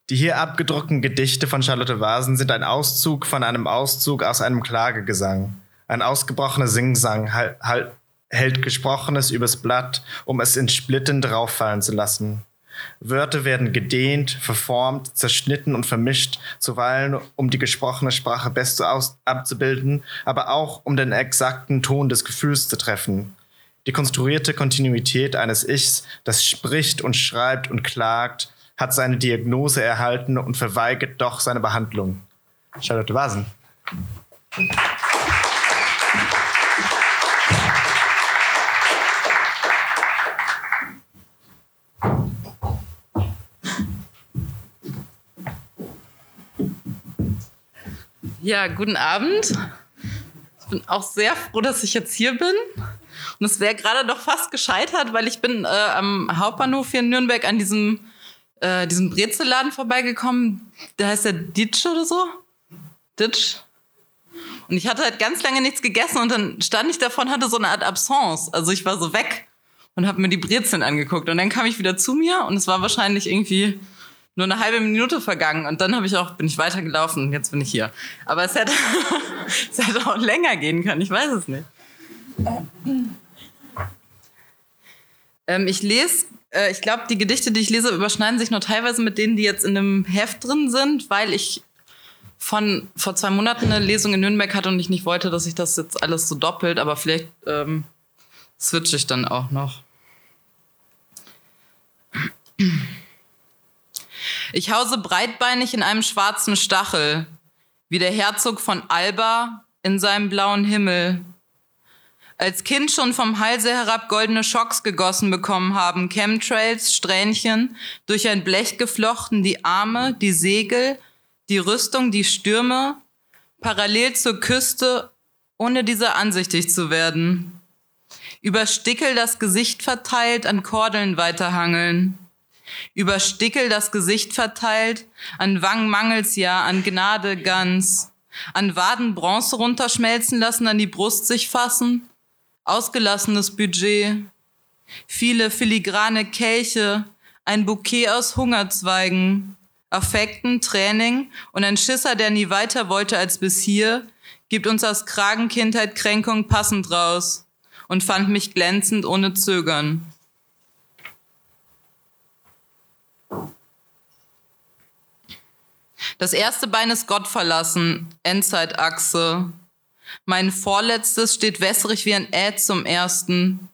Die hier abgedruckten Gedichte von Charlotte Vasen sind ein Auszug von einem Auszug aus einem Klagegesang. Ein ausgebrochener Singsang hält Gesprochenes übers Blatt, um es in Splitten drauffallen zu lassen. Wörter werden gedehnt, verformt, zerschnitten und vermischt, zuweilen um die gesprochene Sprache best abzubilden, aber auch um den exakten Ton des Gefühls zu treffen. Die konstruierte Kontinuität eines Ichs, das spricht und schreibt und klagt, hat seine Diagnose erhalten und verweigert doch seine Behandlung. Charlotte Vasen. Ja, guten Abend. Ich bin auch sehr froh, dass ich jetzt hier bin. Und es wäre gerade doch fast gescheitert, weil ich bin äh, am Hauptbahnhof hier in Nürnberg an diesem äh, diesem Brezelladen vorbeigekommen. Der heißt der Ditsch oder so. Ditsch. Und ich hatte halt ganz lange nichts gegessen und dann stand ich davon, hatte so eine Art Absence. Also ich war so weg und habe mir die Brezeln angeguckt. Und dann kam ich wieder zu mir und es war wahrscheinlich irgendwie nur eine halbe Minute vergangen und dann habe ich auch bin ich weitergelaufen und jetzt bin ich hier. Aber es hätte, es hätte auch länger gehen können. Ich weiß es nicht. Ähm, ich lese äh, ich glaube, die Gedichte, die ich lese, überschneiden sich nur teilweise mit denen, die jetzt in dem Heft drin sind, weil ich von vor zwei Monaten eine Lesung in Nürnberg hatte und ich nicht wollte, dass sich das jetzt alles so doppelt, aber vielleicht ähm, switche ich dann auch noch. Ich hause breitbeinig in einem schwarzen Stachel, wie der Herzog von Alba in seinem blauen Himmel als Kind schon vom Halse herab goldene Schocks gegossen bekommen haben, Chemtrails, Strähnchen, durch ein Blech geflochten, die Arme, die Segel, die Rüstung, die Stürme, parallel zur Küste, ohne dieser ansichtig zu werden. Über Stickel das Gesicht verteilt, an Kordeln weiterhangeln. Über Stickel das Gesicht verteilt, an Wangen mangels ja, an Gnade ganz. An Waden Bronze runterschmelzen lassen, an die Brust sich fassen, ausgelassenes Budget, viele filigrane Kelche, ein Bouquet aus Hungerzweigen, Affekten, Training und ein Schisser, der nie weiter wollte als bis hier, gibt uns aus Kragenkindheit Kränkung passend raus und fand mich glänzend ohne Zögern. Das erste Bein ist Gott verlassen, Endzeitachse. Mein vorletztes steht wässrig wie ein Ä zum ersten.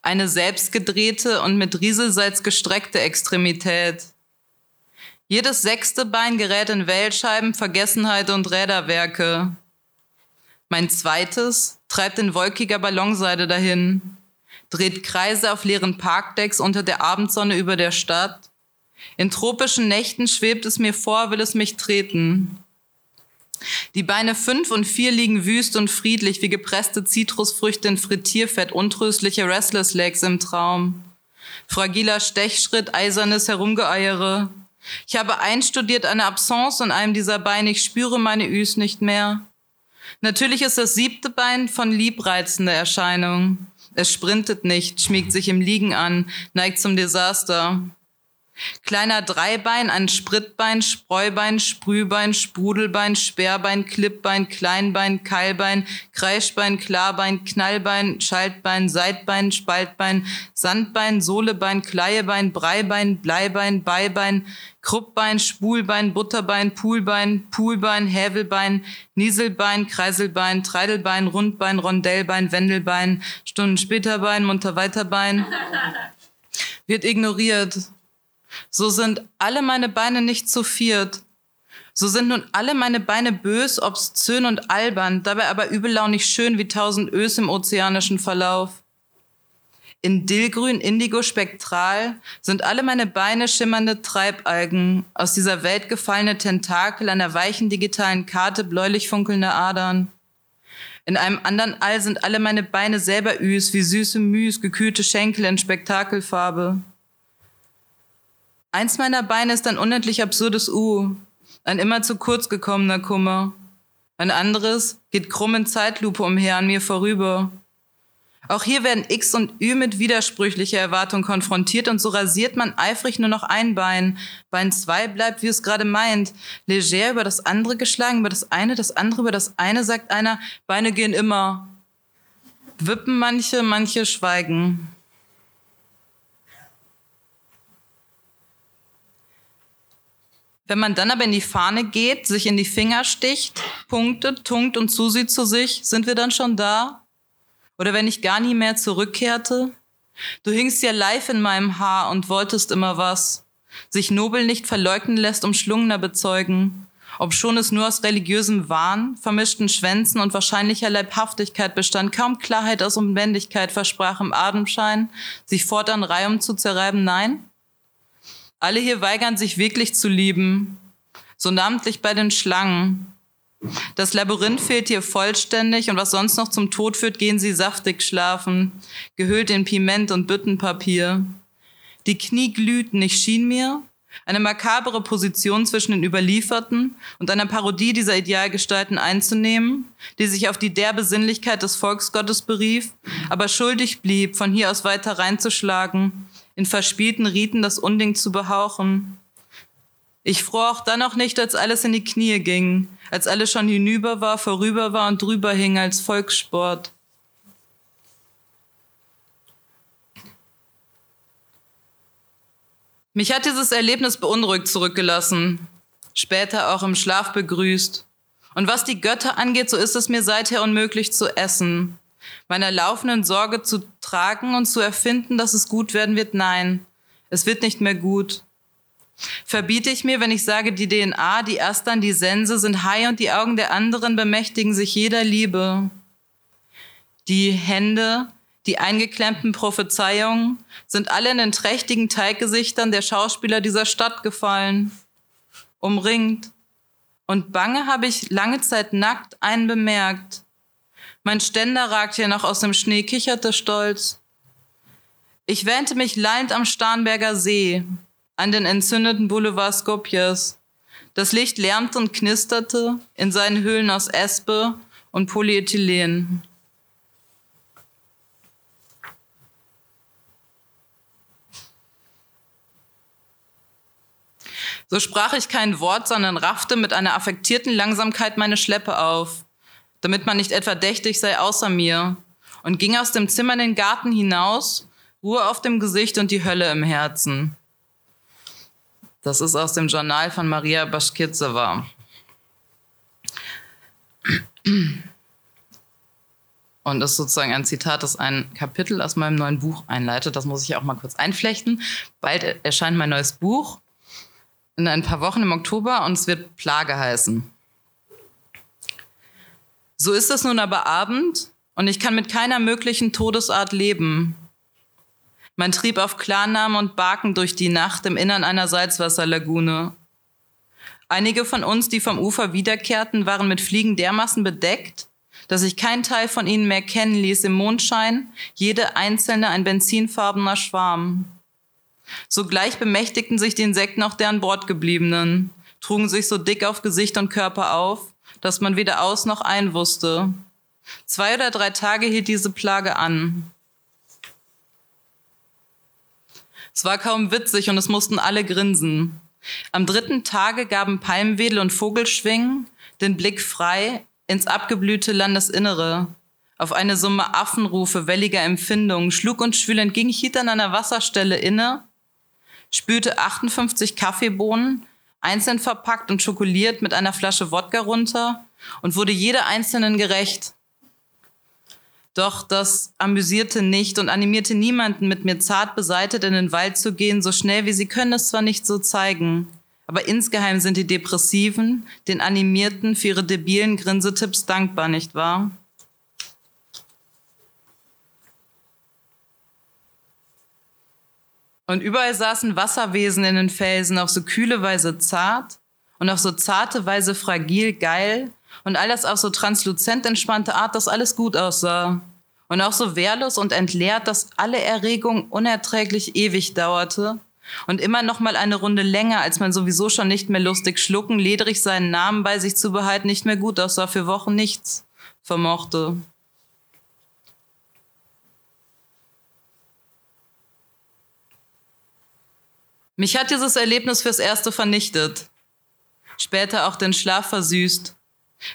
Eine selbstgedrehte und mit Rieselsalz gestreckte Extremität. Jedes sechste Bein gerät in Wellscheiben, Vergessenheit und Räderwerke. Mein zweites treibt in wolkiger Ballonseide dahin, dreht Kreise auf leeren Parkdecks unter der Abendsonne über der Stadt. In tropischen Nächten schwebt es mir vor, will es mich treten. Die Beine fünf und vier liegen wüst und friedlich wie gepresste Zitrusfrüchte in Frittierfett, untröstliche Restless Legs im Traum. Fragiler Stechschritt, eisernes Herumgeeiere. Ich habe einstudiert eine Absence in einem dieser Beine. Ich spüre meine Üs nicht mehr. Natürlich ist das siebte Bein von liebreizender Erscheinung. Es sprintet nicht, schmiegt sich im Liegen an, neigt zum Desaster. Kleiner Dreibein, ein Spritbein, Spreubein, Sprühbein, Sprudelbein, Sperrbein, Klippbein, Kleinbein, Keilbein, Kreischbein, Klarbein, Knallbein, Schaltbein, Seitbein, Spaltbein, Sandbein, Sohlebein, Kleiebein, Breibein, Bleibein, Beibein, Kruppbein, Spulbein, Butterbein, Poolbein, Poolbein, Hävelbein, Nieselbein, Kreiselbein, Treidelbein, Rundbein, Rondellbein, Wendelbein, Stunden späterbein, Munterweiterbein. Wird ignoriert. So sind alle meine Beine nicht zu viert. So sind nun alle meine Beine bös, obszön und albern, dabei aber übellaunig schön wie tausend Ös im ozeanischen Verlauf. In Dillgrün, Indigo, Spektral sind alle meine Beine schimmernde Treibalgen, aus dieser Welt gefallene Tentakel einer weichen digitalen Karte bläulich funkelnde Adern. In einem anderen All sind alle meine Beine selber Üs, wie süße Müs, gekühlte Schenkel in Spektakelfarbe. Eins meiner Beine ist ein unendlich absurdes U, ein immer zu kurz gekommener Kummer. Ein anderes geht krumm in Zeitlupe umher an mir vorüber. Auch hier werden X und Ü mit widersprüchlicher Erwartung konfrontiert und so rasiert man eifrig nur noch ein Bein. Bein zwei bleibt, wie es gerade meint. Leger über das andere geschlagen, über das eine, das andere über das eine, sagt einer, Beine gehen immer. Wippen manche, manche schweigen. Wenn man dann aber in die Fahne geht, sich in die Finger sticht, punktet, tunkt und zusieht zu sich, sind wir dann schon da? Oder wenn ich gar nie mehr zurückkehrte? Du hingst ja live in meinem Haar und wolltest immer was. Sich nobel nicht verleugnen lässt, umschlungener bezeugen. Ob schon es nur aus religiösem Wahn, vermischten Schwänzen und wahrscheinlicher Leibhaftigkeit bestand, kaum Klarheit aus Unbändigkeit versprach im Atemschein, sich fortan Reihum zu zerreiben, nein? Alle hier weigern sich wirklich zu lieben, so namentlich bei den Schlangen. Das Labyrinth fehlt hier vollständig und was sonst noch zum Tod führt, gehen sie saftig schlafen, gehüllt in Piment und Büttenpapier. Die Knie glühten, ich schien mir, eine makabere Position zwischen den Überlieferten und einer Parodie dieser Idealgestalten einzunehmen, die sich auf die derbe Sinnlichkeit des Volksgottes berief, aber schuldig blieb, von hier aus weiter reinzuschlagen in verspielten Riten das Unding zu behauchen. Ich fror auch dann noch nicht, als alles in die Knie ging, als alles schon hinüber war, vorüber war und drüber hing als Volkssport. Mich hat dieses Erlebnis beunruhigt zurückgelassen, später auch im Schlaf begrüßt. Und was die Götter angeht, so ist es mir seither unmöglich zu essen meiner laufenden Sorge zu tragen und zu erfinden, dass es gut werden wird? Nein, es wird nicht mehr gut. Verbiete ich mir, wenn ich sage, die DNA, die Erstern, die Sense sind high und die Augen der anderen bemächtigen sich jeder Liebe. Die Hände, die eingeklemmten Prophezeiungen sind alle in den trächtigen Teiggesichtern der Schauspieler dieser Stadt gefallen. Umringt. Und bange habe ich lange Zeit nackt einen bemerkt. Mein Ständer ragt hier noch aus dem Schnee, kicherte stolz. Ich wähnte mich lallend am Starnberger See, an den entzündeten Boulevard Skopjes. Das Licht lärmte und knisterte in seinen Höhlen aus Espe und Polyethylen. So sprach ich kein Wort, sondern raffte mit einer affektierten Langsamkeit meine Schleppe auf damit man nicht etwa dächtig sei außer mir, und ging aus dem Zimmer in den Garten hinaus, Ruhe auf dem Gesicht und die Hölle im Herzen. Das ist aus dem Journal von Maria Baschkirtsewa. Und ist sozusagen ein Zitat, das ein Kapitel aus meinem neuen Buch einleitet. Das muss ich auch mal kurz einflechten. Bald erscheint mein neues Buch in ein paar Wochen im Oktober und es wird Plage heißen. So ist es nun aber Abend und ich kann mit keiner möglichen Todesart leben. Mein Trieb auf Klarnamen und Barken durch die Nacht im Innern einer Salzwasserlagune. Einige von uns, die vom Ufer wiederkehrten, waren mit Fliegen dermaßen bedeckt, dass ich keinen Teil von ihnen mehr kennen ließ im Mondschein, jede einzelne ein benzinfarbener Schwarm. Sogleich bemächtigten sich die Insekten auch deren Bordgebliebenen, trugen sich so dick auf Gesicht und Körper auf, dass man weder aus noch ein wusste. Zwei oder drei Tage hielt diese Plage an. Es war kaum witzig und es mussten alle grinsen. Am dritten Tage gaben Palmwedel und Vogelschwingen den Blick frei ins abgeblühte Landesinnere. Auf eine Summe Affenrufe, welliger Empfindungen, schlug und schwül entging, hielt an einer Wasserstelle inne, spülte 58 Kaffeebohnen, einzeln verpackt und schokoliert mit einer Flasche Wodka runter und wurde jeder einzelnen gerecht. Doch das amüsierte nicht und animierte niemanden, mit mir zart beseitet in den Wald zu gehen, so schnell wie sie können es zwar nicht so zeigen. Aber insgeheim sind die Depressiven den Animierten für ihre debilen Grinsetipps dankbar, nicht wahr? Und überall saßen Wasserwesen in den Felsen, auf so kühle Weise zart und auf so zarte Weise fragil geil und all das auf so transluzent entspannte Art, dass alles gut aussah. Und auch so wehrlos und entleert, dass alle Erregung unerträglich ewig dauerte und immer noch mal eine Runde länger, als man sowieso schon nicht mehr lustig schlucken, ledrig seinen Namen bei sich zu behalten, nicht mehr gut aussah, für Wochen nichts vermochte. Mich hat dieses Erlebnis fürs Erste vernichtet, später auch den Schlaf versüßt.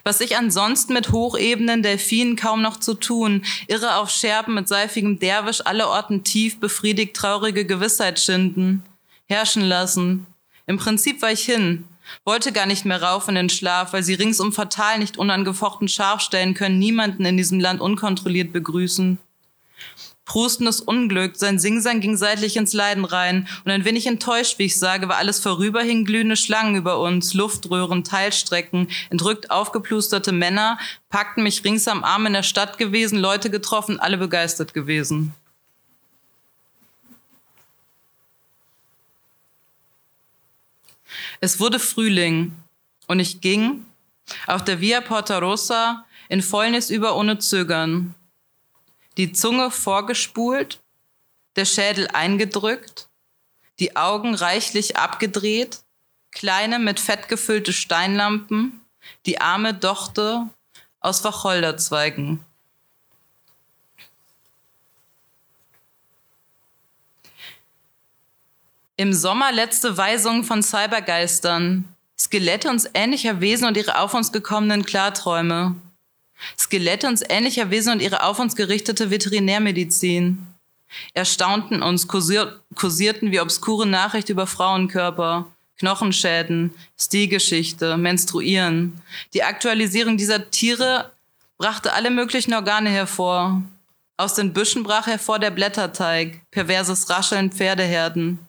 Was ich ansonsten mit Hochebenen, Delfinen kaum noch zu tun, irre auf Scherben mit seifigem Derwisch allerorten tief befriedigt traurige Gewissheit schinden, herrschen lassen. Im Prinzip war ich hin, wollte gar nicht mehr rauf in den Schlaf, weil sie ringsum fatal nicht unangefochten scharf stellen können, niemanden in diesem Land unkontrolliert begrüßen prustendes Unglück, sein Singsang ging seitlich ins Leiden rein und ein wenig enttäuscht, wie ich sage, war alles vorüber, hingen glühende Schlangen über uns, Luftröhren, Teilstrecken, entrückt aufgeplusterte Männer, packten mich rings am Arm in der Stadt gewesen, Leute getroffen, alle begeistert gewesen. Es wurde Frühling und ich ging auf der Via Porta Rosa in Fäulnis über ohne Zögern die Zunge vorgespult, der Schädel eingedrückt, die Augen reichlich abgedreht, kleine mit Fett gefüllte Steinlampen, die arme Dochte aus Wacholderzweigen. Im Sommer letzte Weisung von Cybergeistern, Skelette uns ähnlicher Wesen und ihre auf uns gekommenen Klarträume. Skelette uns ähnlicher Wesen und ihre auf uns gerichtete Veterinärmedizin. Erstaunten uns, kursierten wie obskure Nachricht über Frauenkörper, Knochenschäden, Stilgeschichte, Menstruieren. Die Aktualisierung dieser Tiere brachte alle möglichen Organe hervor. Aus den Büschen brach hervor der Blätterteig, perverses Rascheln Pferdeherden.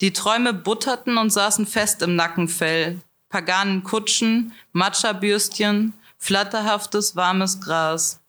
Die Träume butterten und saßen fest im Nackenfell. Paganen Kutschen, Matscherbürstchen, flatterhaftes, warmes Gras.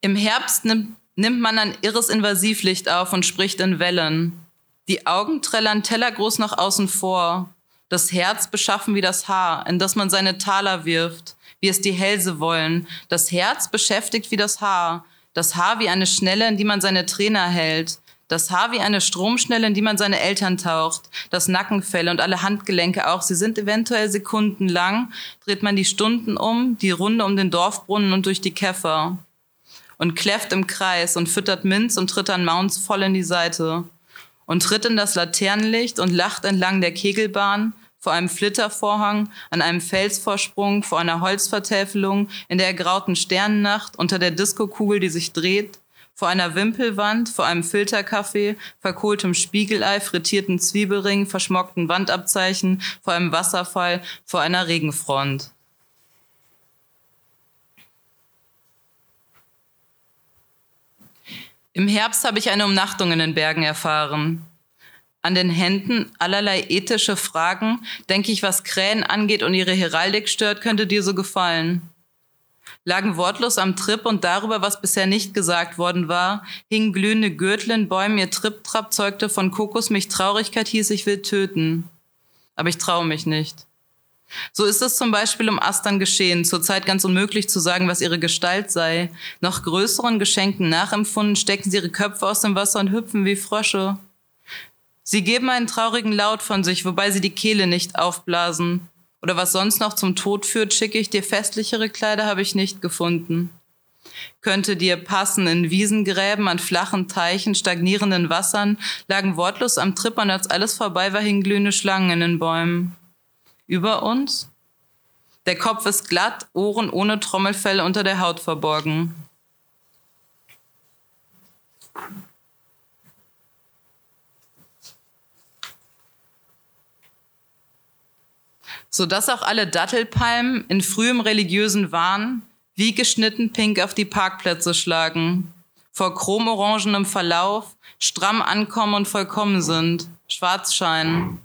Im Herbst nimmt, nimmt man ein irres Invasivlicht auf und spricht in Wellen. Die Augen trällern tellergroß nach außen vor. Das Herz beschaffen wie das Haar, in das man seine Taler wirft, wie es die Hälse wollen. Das Herz beschäftigt wie das Haar. Das Haar wie eine Schnelle, in die man seine Trainer hält das Haar wie eine Stromschnelle, in die man seine Eltern taucht, das Nackenfell und alle Handgelenke auch. Sie sind eventuell Sekunden lang, dreht man die Stunden um, die Runde um den Dorfbrunnen und durch die Käfer. Und kläfft im Kreis und füttert Minz und tritt an Mounts voll in die Seite. Und tritt in das Laternenlicht und lacht entlang der Kegelbahn, vor einem Flittervorhang, an einem Felsvorsprung, vor einer Holzvertäfelung, in der ergrauten Sternennacht, unter der Diskokugel, die sich dreht, vor einer Wimpelwand, vor einem Filterkaffee, verkohltem Spiegelei, frittierten Zwiebelring, verschmockten Wandabzeichen, vor einem Wasserfall, vor einer Regenfront. Im Herbst habe ich eine Umnachtung in den Bergen erfahren. An den Händen allerlei ethische Fragen, denke ich, was Krähen angeht und ihre Heraldik stört, könnte dir so gefallen lagen wortlos am Trip und darüber, was bisher nicht gesagt worden war, hingen glühende Gürtel in Bäumen, ihr Trip-Trap zeugte von Kokosmilch Traurigkeit hieß, ich will töten. Aber ich traue mich nicht. So ist es zum Beispiel um Astern geschehen, zurzeit ganz unmöglich zu sagen, was ihre Gestalt sei. Noch größeren Geschenken nachempfunden, stecken sie ihre Köpfe aus dem Wasser und hüpfen wie Frösche. Sie geben einen traurigen Laut von sich, wobei sie die Kehle nicht aufblasen. Oder was sonst noch zum Tod führt, schicke ich dir festlichere Kleider, habe ich nicht gefunden. Könnte dir passen, in Wiesengräben, an flachen Teichen, stagnierenden Wassern, lagen wortlos am Trippern, als alles vorbei war, hingen glühende Schlangen in den Bäumen über uns. Der Kopf ist glatt, Ohren ohne Trommelfell unter der Haut verborgen. Sodass auch alle Dattelpalmen in frühem religiösen Wahn wie geschnitten pink auf die Parkplätze schlagen, vor chromorangenem Verlauf stramm ankommen und vollkommen sind, schwarz scheinen.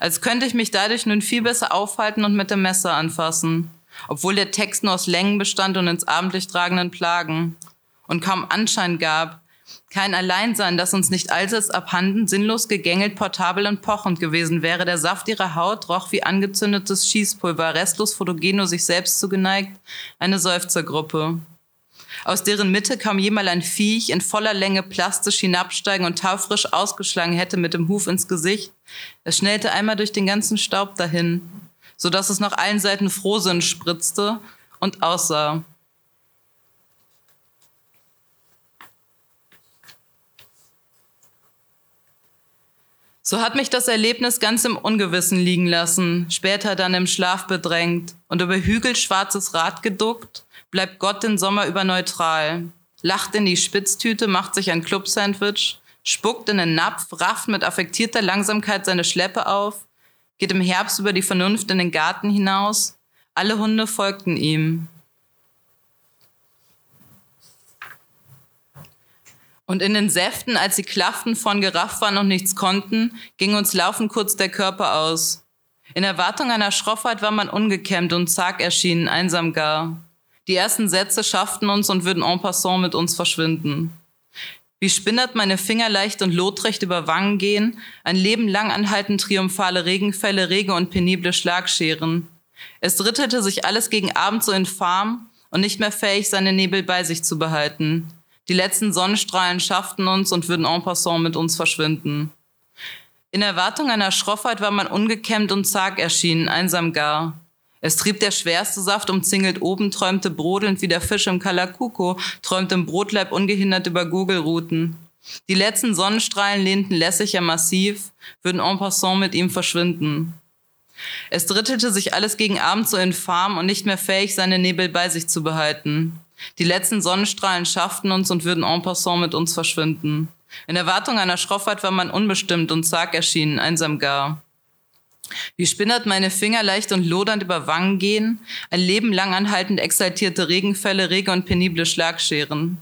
Als könnte ich mich dadurch nun viel besser aufhalten und mit dem Messer anfassen, obwohl der Text nur aus Längen bestand und ins Abendlicht tragenden Plagen und kaum Anschein gab, kein Alleinsein, das uns nicht allseits abhanden, sinnlos gegängelt, portabel und pochend gewesen wäre. Der Saft ihrer Haut roch wie angezündetes Schießpulver, restlos fotogen nur sich selbst zugeneigt, eine Seufzergruppe aus deren Mitte kaum jemals ein Viech in voller Länge plastisch hinabsteigen und taufrisch ausgeschlagen hätte mit dem Huf ins Gesicht. Es schnellte einmal durch den ganzen Staub dahin, so dass es nach allen Seiten Frohsinn spritzte und aussah. So hat mich das Erlebnis ganz im Ungewissen liegen lassen, später dann im Schlaf bedrängt und über hügelschwarzes Rad geduckt bleibt Gott den Sommer über neutral, lacht in die Spitztüte, macht sich ein Club-Sandwich, spuckt in den Napf, rafft mit affektierter Langsamkeit seine Schleppe auf, geht im Herbst über die Vernunft in den Garten hinaus. Alle Hunde folgten ihm. Und in den Säften, als sie klafften, von gerafft waren und nichts konnten, ging uns laufend kurz der Körper aus. In Erwartung einer Schroffheit war man ungekämmt und zag erschienen, einsam gar. Die ersten Sätze schafften uns und würden en passant mit uns verschwinden. Wie spinnert meine Finger leicht und lotrecht über Wangen gehen, ein Leben lang anhalten triumphale Regenfälle, rege und penible Schlagscheren. Es drittelte sich alles gegen Abend so infam und nicht mehr fähig, seine Nebel bei sich zu behalten. Die letzten Sonnenstrahlen schafften uns und würden en passant mit uns verschwinden. In Erwartung einer Schroffheit war man ungekämmt und zag erschienen, einsam gar. Es trieb der schwerste Saft umzingelt oben, träumte brodelnd wie der Fisch im Kalakuko, träumte im Brotleib ungehindert über Gugelrouten. Die letzten Sonnenstrahlen lehnten lässig ja massiv, würden en passant mit ihm verschwinden. Es drittelte sich alles gegen Abend so infam und nicht mehr fähig, seine Nebel bei sich zu behalten. Die letzten Sonnenstrahlen schafften uns und würden en passant mit uns verschwinden. In Erwartung einer Schroffheit war man unbestimmt und zag erschienen, einsam gar. Wie spinnert meine Finger leicht und lodernd über Wangen gehen, ein Leben lang anhaltend exaltierte Regenfälle, rege und penible Schlagscheren.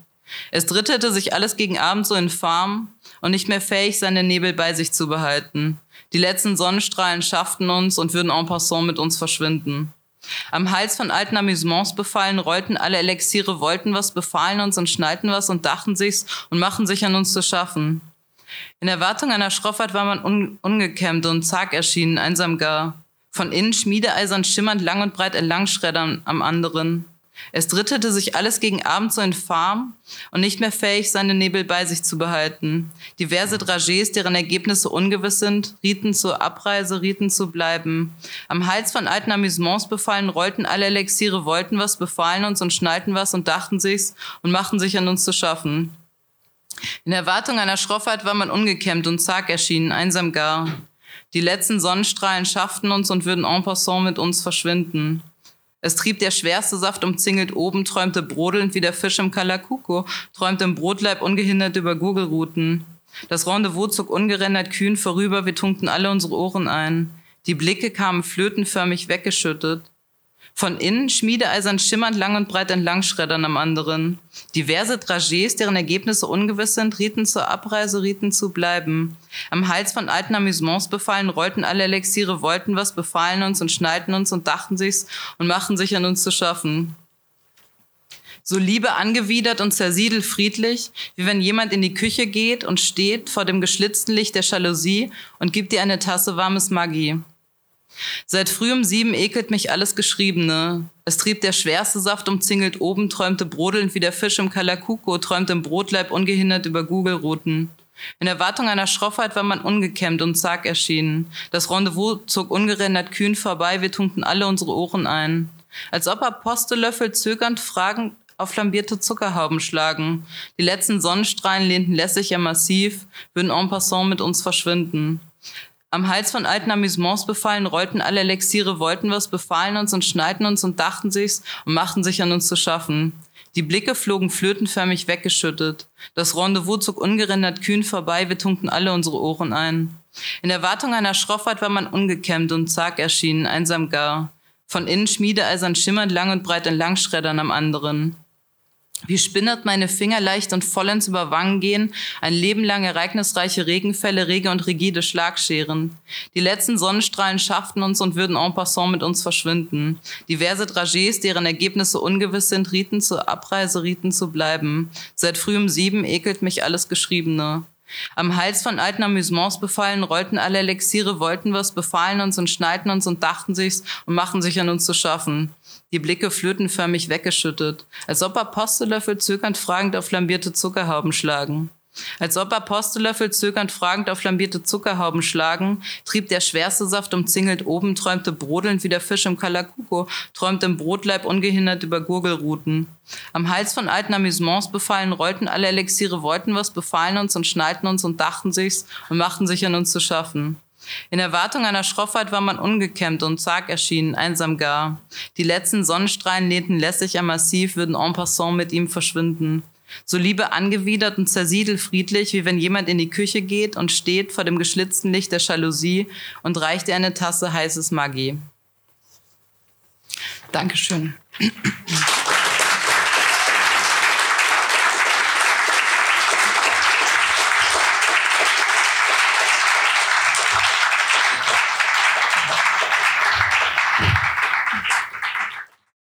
Es drittete sich alles gegen Abend so infam und nicht mehr fähig, seine Nebel bei sich zu behalten. Die letzten Sonnenstrahlen schafften uns und würden en passant mit uns verschwinden. Am Hals von alten Amüsements befallen, rollten alle Elixiere, wollten was, befahlen uns und schnallten was und dachten sich's und machen sich an uns zu schaffen. In Erwartung einer Schroffheit war man un ungekämmt und zag erschienen, einsam gar. Von innen schmiedeeisern schimmernd lang und breit Erlangschreddern am anderen. Es drittete sich alles gegen Abend so infam und nicht mehr fähig, seine Nebel bei sich zu behalten. Diverse Dragés, deren Ergebnisse ungewiss sind, rieten zur Abreise, rieten zu bleiben. Am Hals von alten Amüsements befallen, rollten alle Elixiere, wollten was, befahlen uns und schnallten was und dachten sich's und machten sich an uns zu schaffen. In Erwartung einer Schroffheit war man ungekämmt und zag erschienen, einsam gar. Die letzten Sonnenstrahlen schafften uns und würden en passant mit uns verschwinden. Es trieb der schwerste Saft umzingelt oben, träumte brodelnd wie der Fisch im Kalakuko, träumte im Brotleib ungehindert über Gurgelruten. Das Rendezvous zog ungerendert kühn vorüber, wir tunkten alle unsere Ohren ein. Die Blicke kamen flötenförmig weggeschüttet. Von innen schmiedeeisern schimmernd lang und breit entlang schreddern am anderen. Diverse Trajets, deren Ergebnisse ungewiss sind, rieten zur Abreise, rieten zu bleiben. Am Hals von alten Amüsements befallen, rollten alle Elixiere, wollten was, befahlen uns und schneiden uns und dachten sich's und machten sich an uns zu schaffen. So Liebe angewidert und zersiedelt friedlich, wie wenn jemand in die Küche geht und steht vor dem geschlitzten Licht der Jalousie und gibt dir eine Tasse warmes Maggi. Seit früh um sieben ekelt mich alles Geschriebene. Es trieb der schwerste Saft umzingelt oben, träumte brodelnd wie der Fisch im Kalakuko, träumte im Brotleib ungehindert über Google-Routen. In Erwartung einer Schroffheit war man ungekämmt und zag erschienen. Das Rendezvous zog ungerendert kühn vorbei, wir tunkten alle unsere Ohren ein. Als ob Apostellöffel zögernd fragend auf flambierte Zuckerhauben schlagen. Die letzten Sonnenstrahlen lehnten lässig ja massiv, würden en passant mit uns verschwinden. Am Hals von alten Amüsements befallen, rollten alle Elixiere, wollten was, befahlen uns und schneiden uns und dachten sich's und machten sich an uns zu schaffen. Die Blicke flogen flötenförmig weggeschüttet. Das Rendezvous zog ungerendert kühn vorbei, wir tunkten alle unsere Ohren ein. In Erwartung einer Schroffheit war man ungekämmt und zag erschienen, einsam gar. Von innen schmiedeeisern schimmernd lang und breit in Langschreddern am anderen. Wie spinnert meine Finger leicht und vollends über Wangen gehen, ein Leben lang ereignisreiche Regenfälle, rege und rigide Schlagscheren. Die letzten Sonnenstrahlen schafften uns und würden en passant mit uns verschwinden. Diverse Trajets, deren Ergebnisse ungewiss sind, rieten zur Abreise, rieten zu bleiben. Seit frühem Sieben ekelt mich alles Geschriebene. Am Hals von alten Amüsements befallen, rollten alle Elixiere, wollten was, befahlen uns und schneiden uns und dachten sich's und machten sich an uns zu schaffen die Blicke flötenförmig weggeschüttet, als ob Apostellöffel zögernd fragend auf flambierte Zuckerhauben schlagen. Als ob Apostellöffel zögernd fragend auf flambierte Zuckerhauben schlagen, trieb der schwerste Saft umzingelt oben, träumte brodelnd wie der Fisch im Kalakuko, träumte im Brotleib ungehindert über Gurgelruten. Am Hals von alten Amüsements befallen, rollten alle Elixiere, wollten was, befahlen uns und schneiden uns und dachten sich's und machten sich an uns zu schaffen. In Erwartung einer Schroffheit war man ungekämmt und zag erschienen, einsam gar. Die letzten Sonnenstrahlen lehnten lässig am Massiv, würden en passant mit ihm verschwinden. So Liebe angewidert und zersiedelt friedlich, wie wenn jemand in die Küche geht und steht vor dem geschlitzten Licht der Jalousie und reicht ihr eine Tasse heißes Magie. Dankeschön.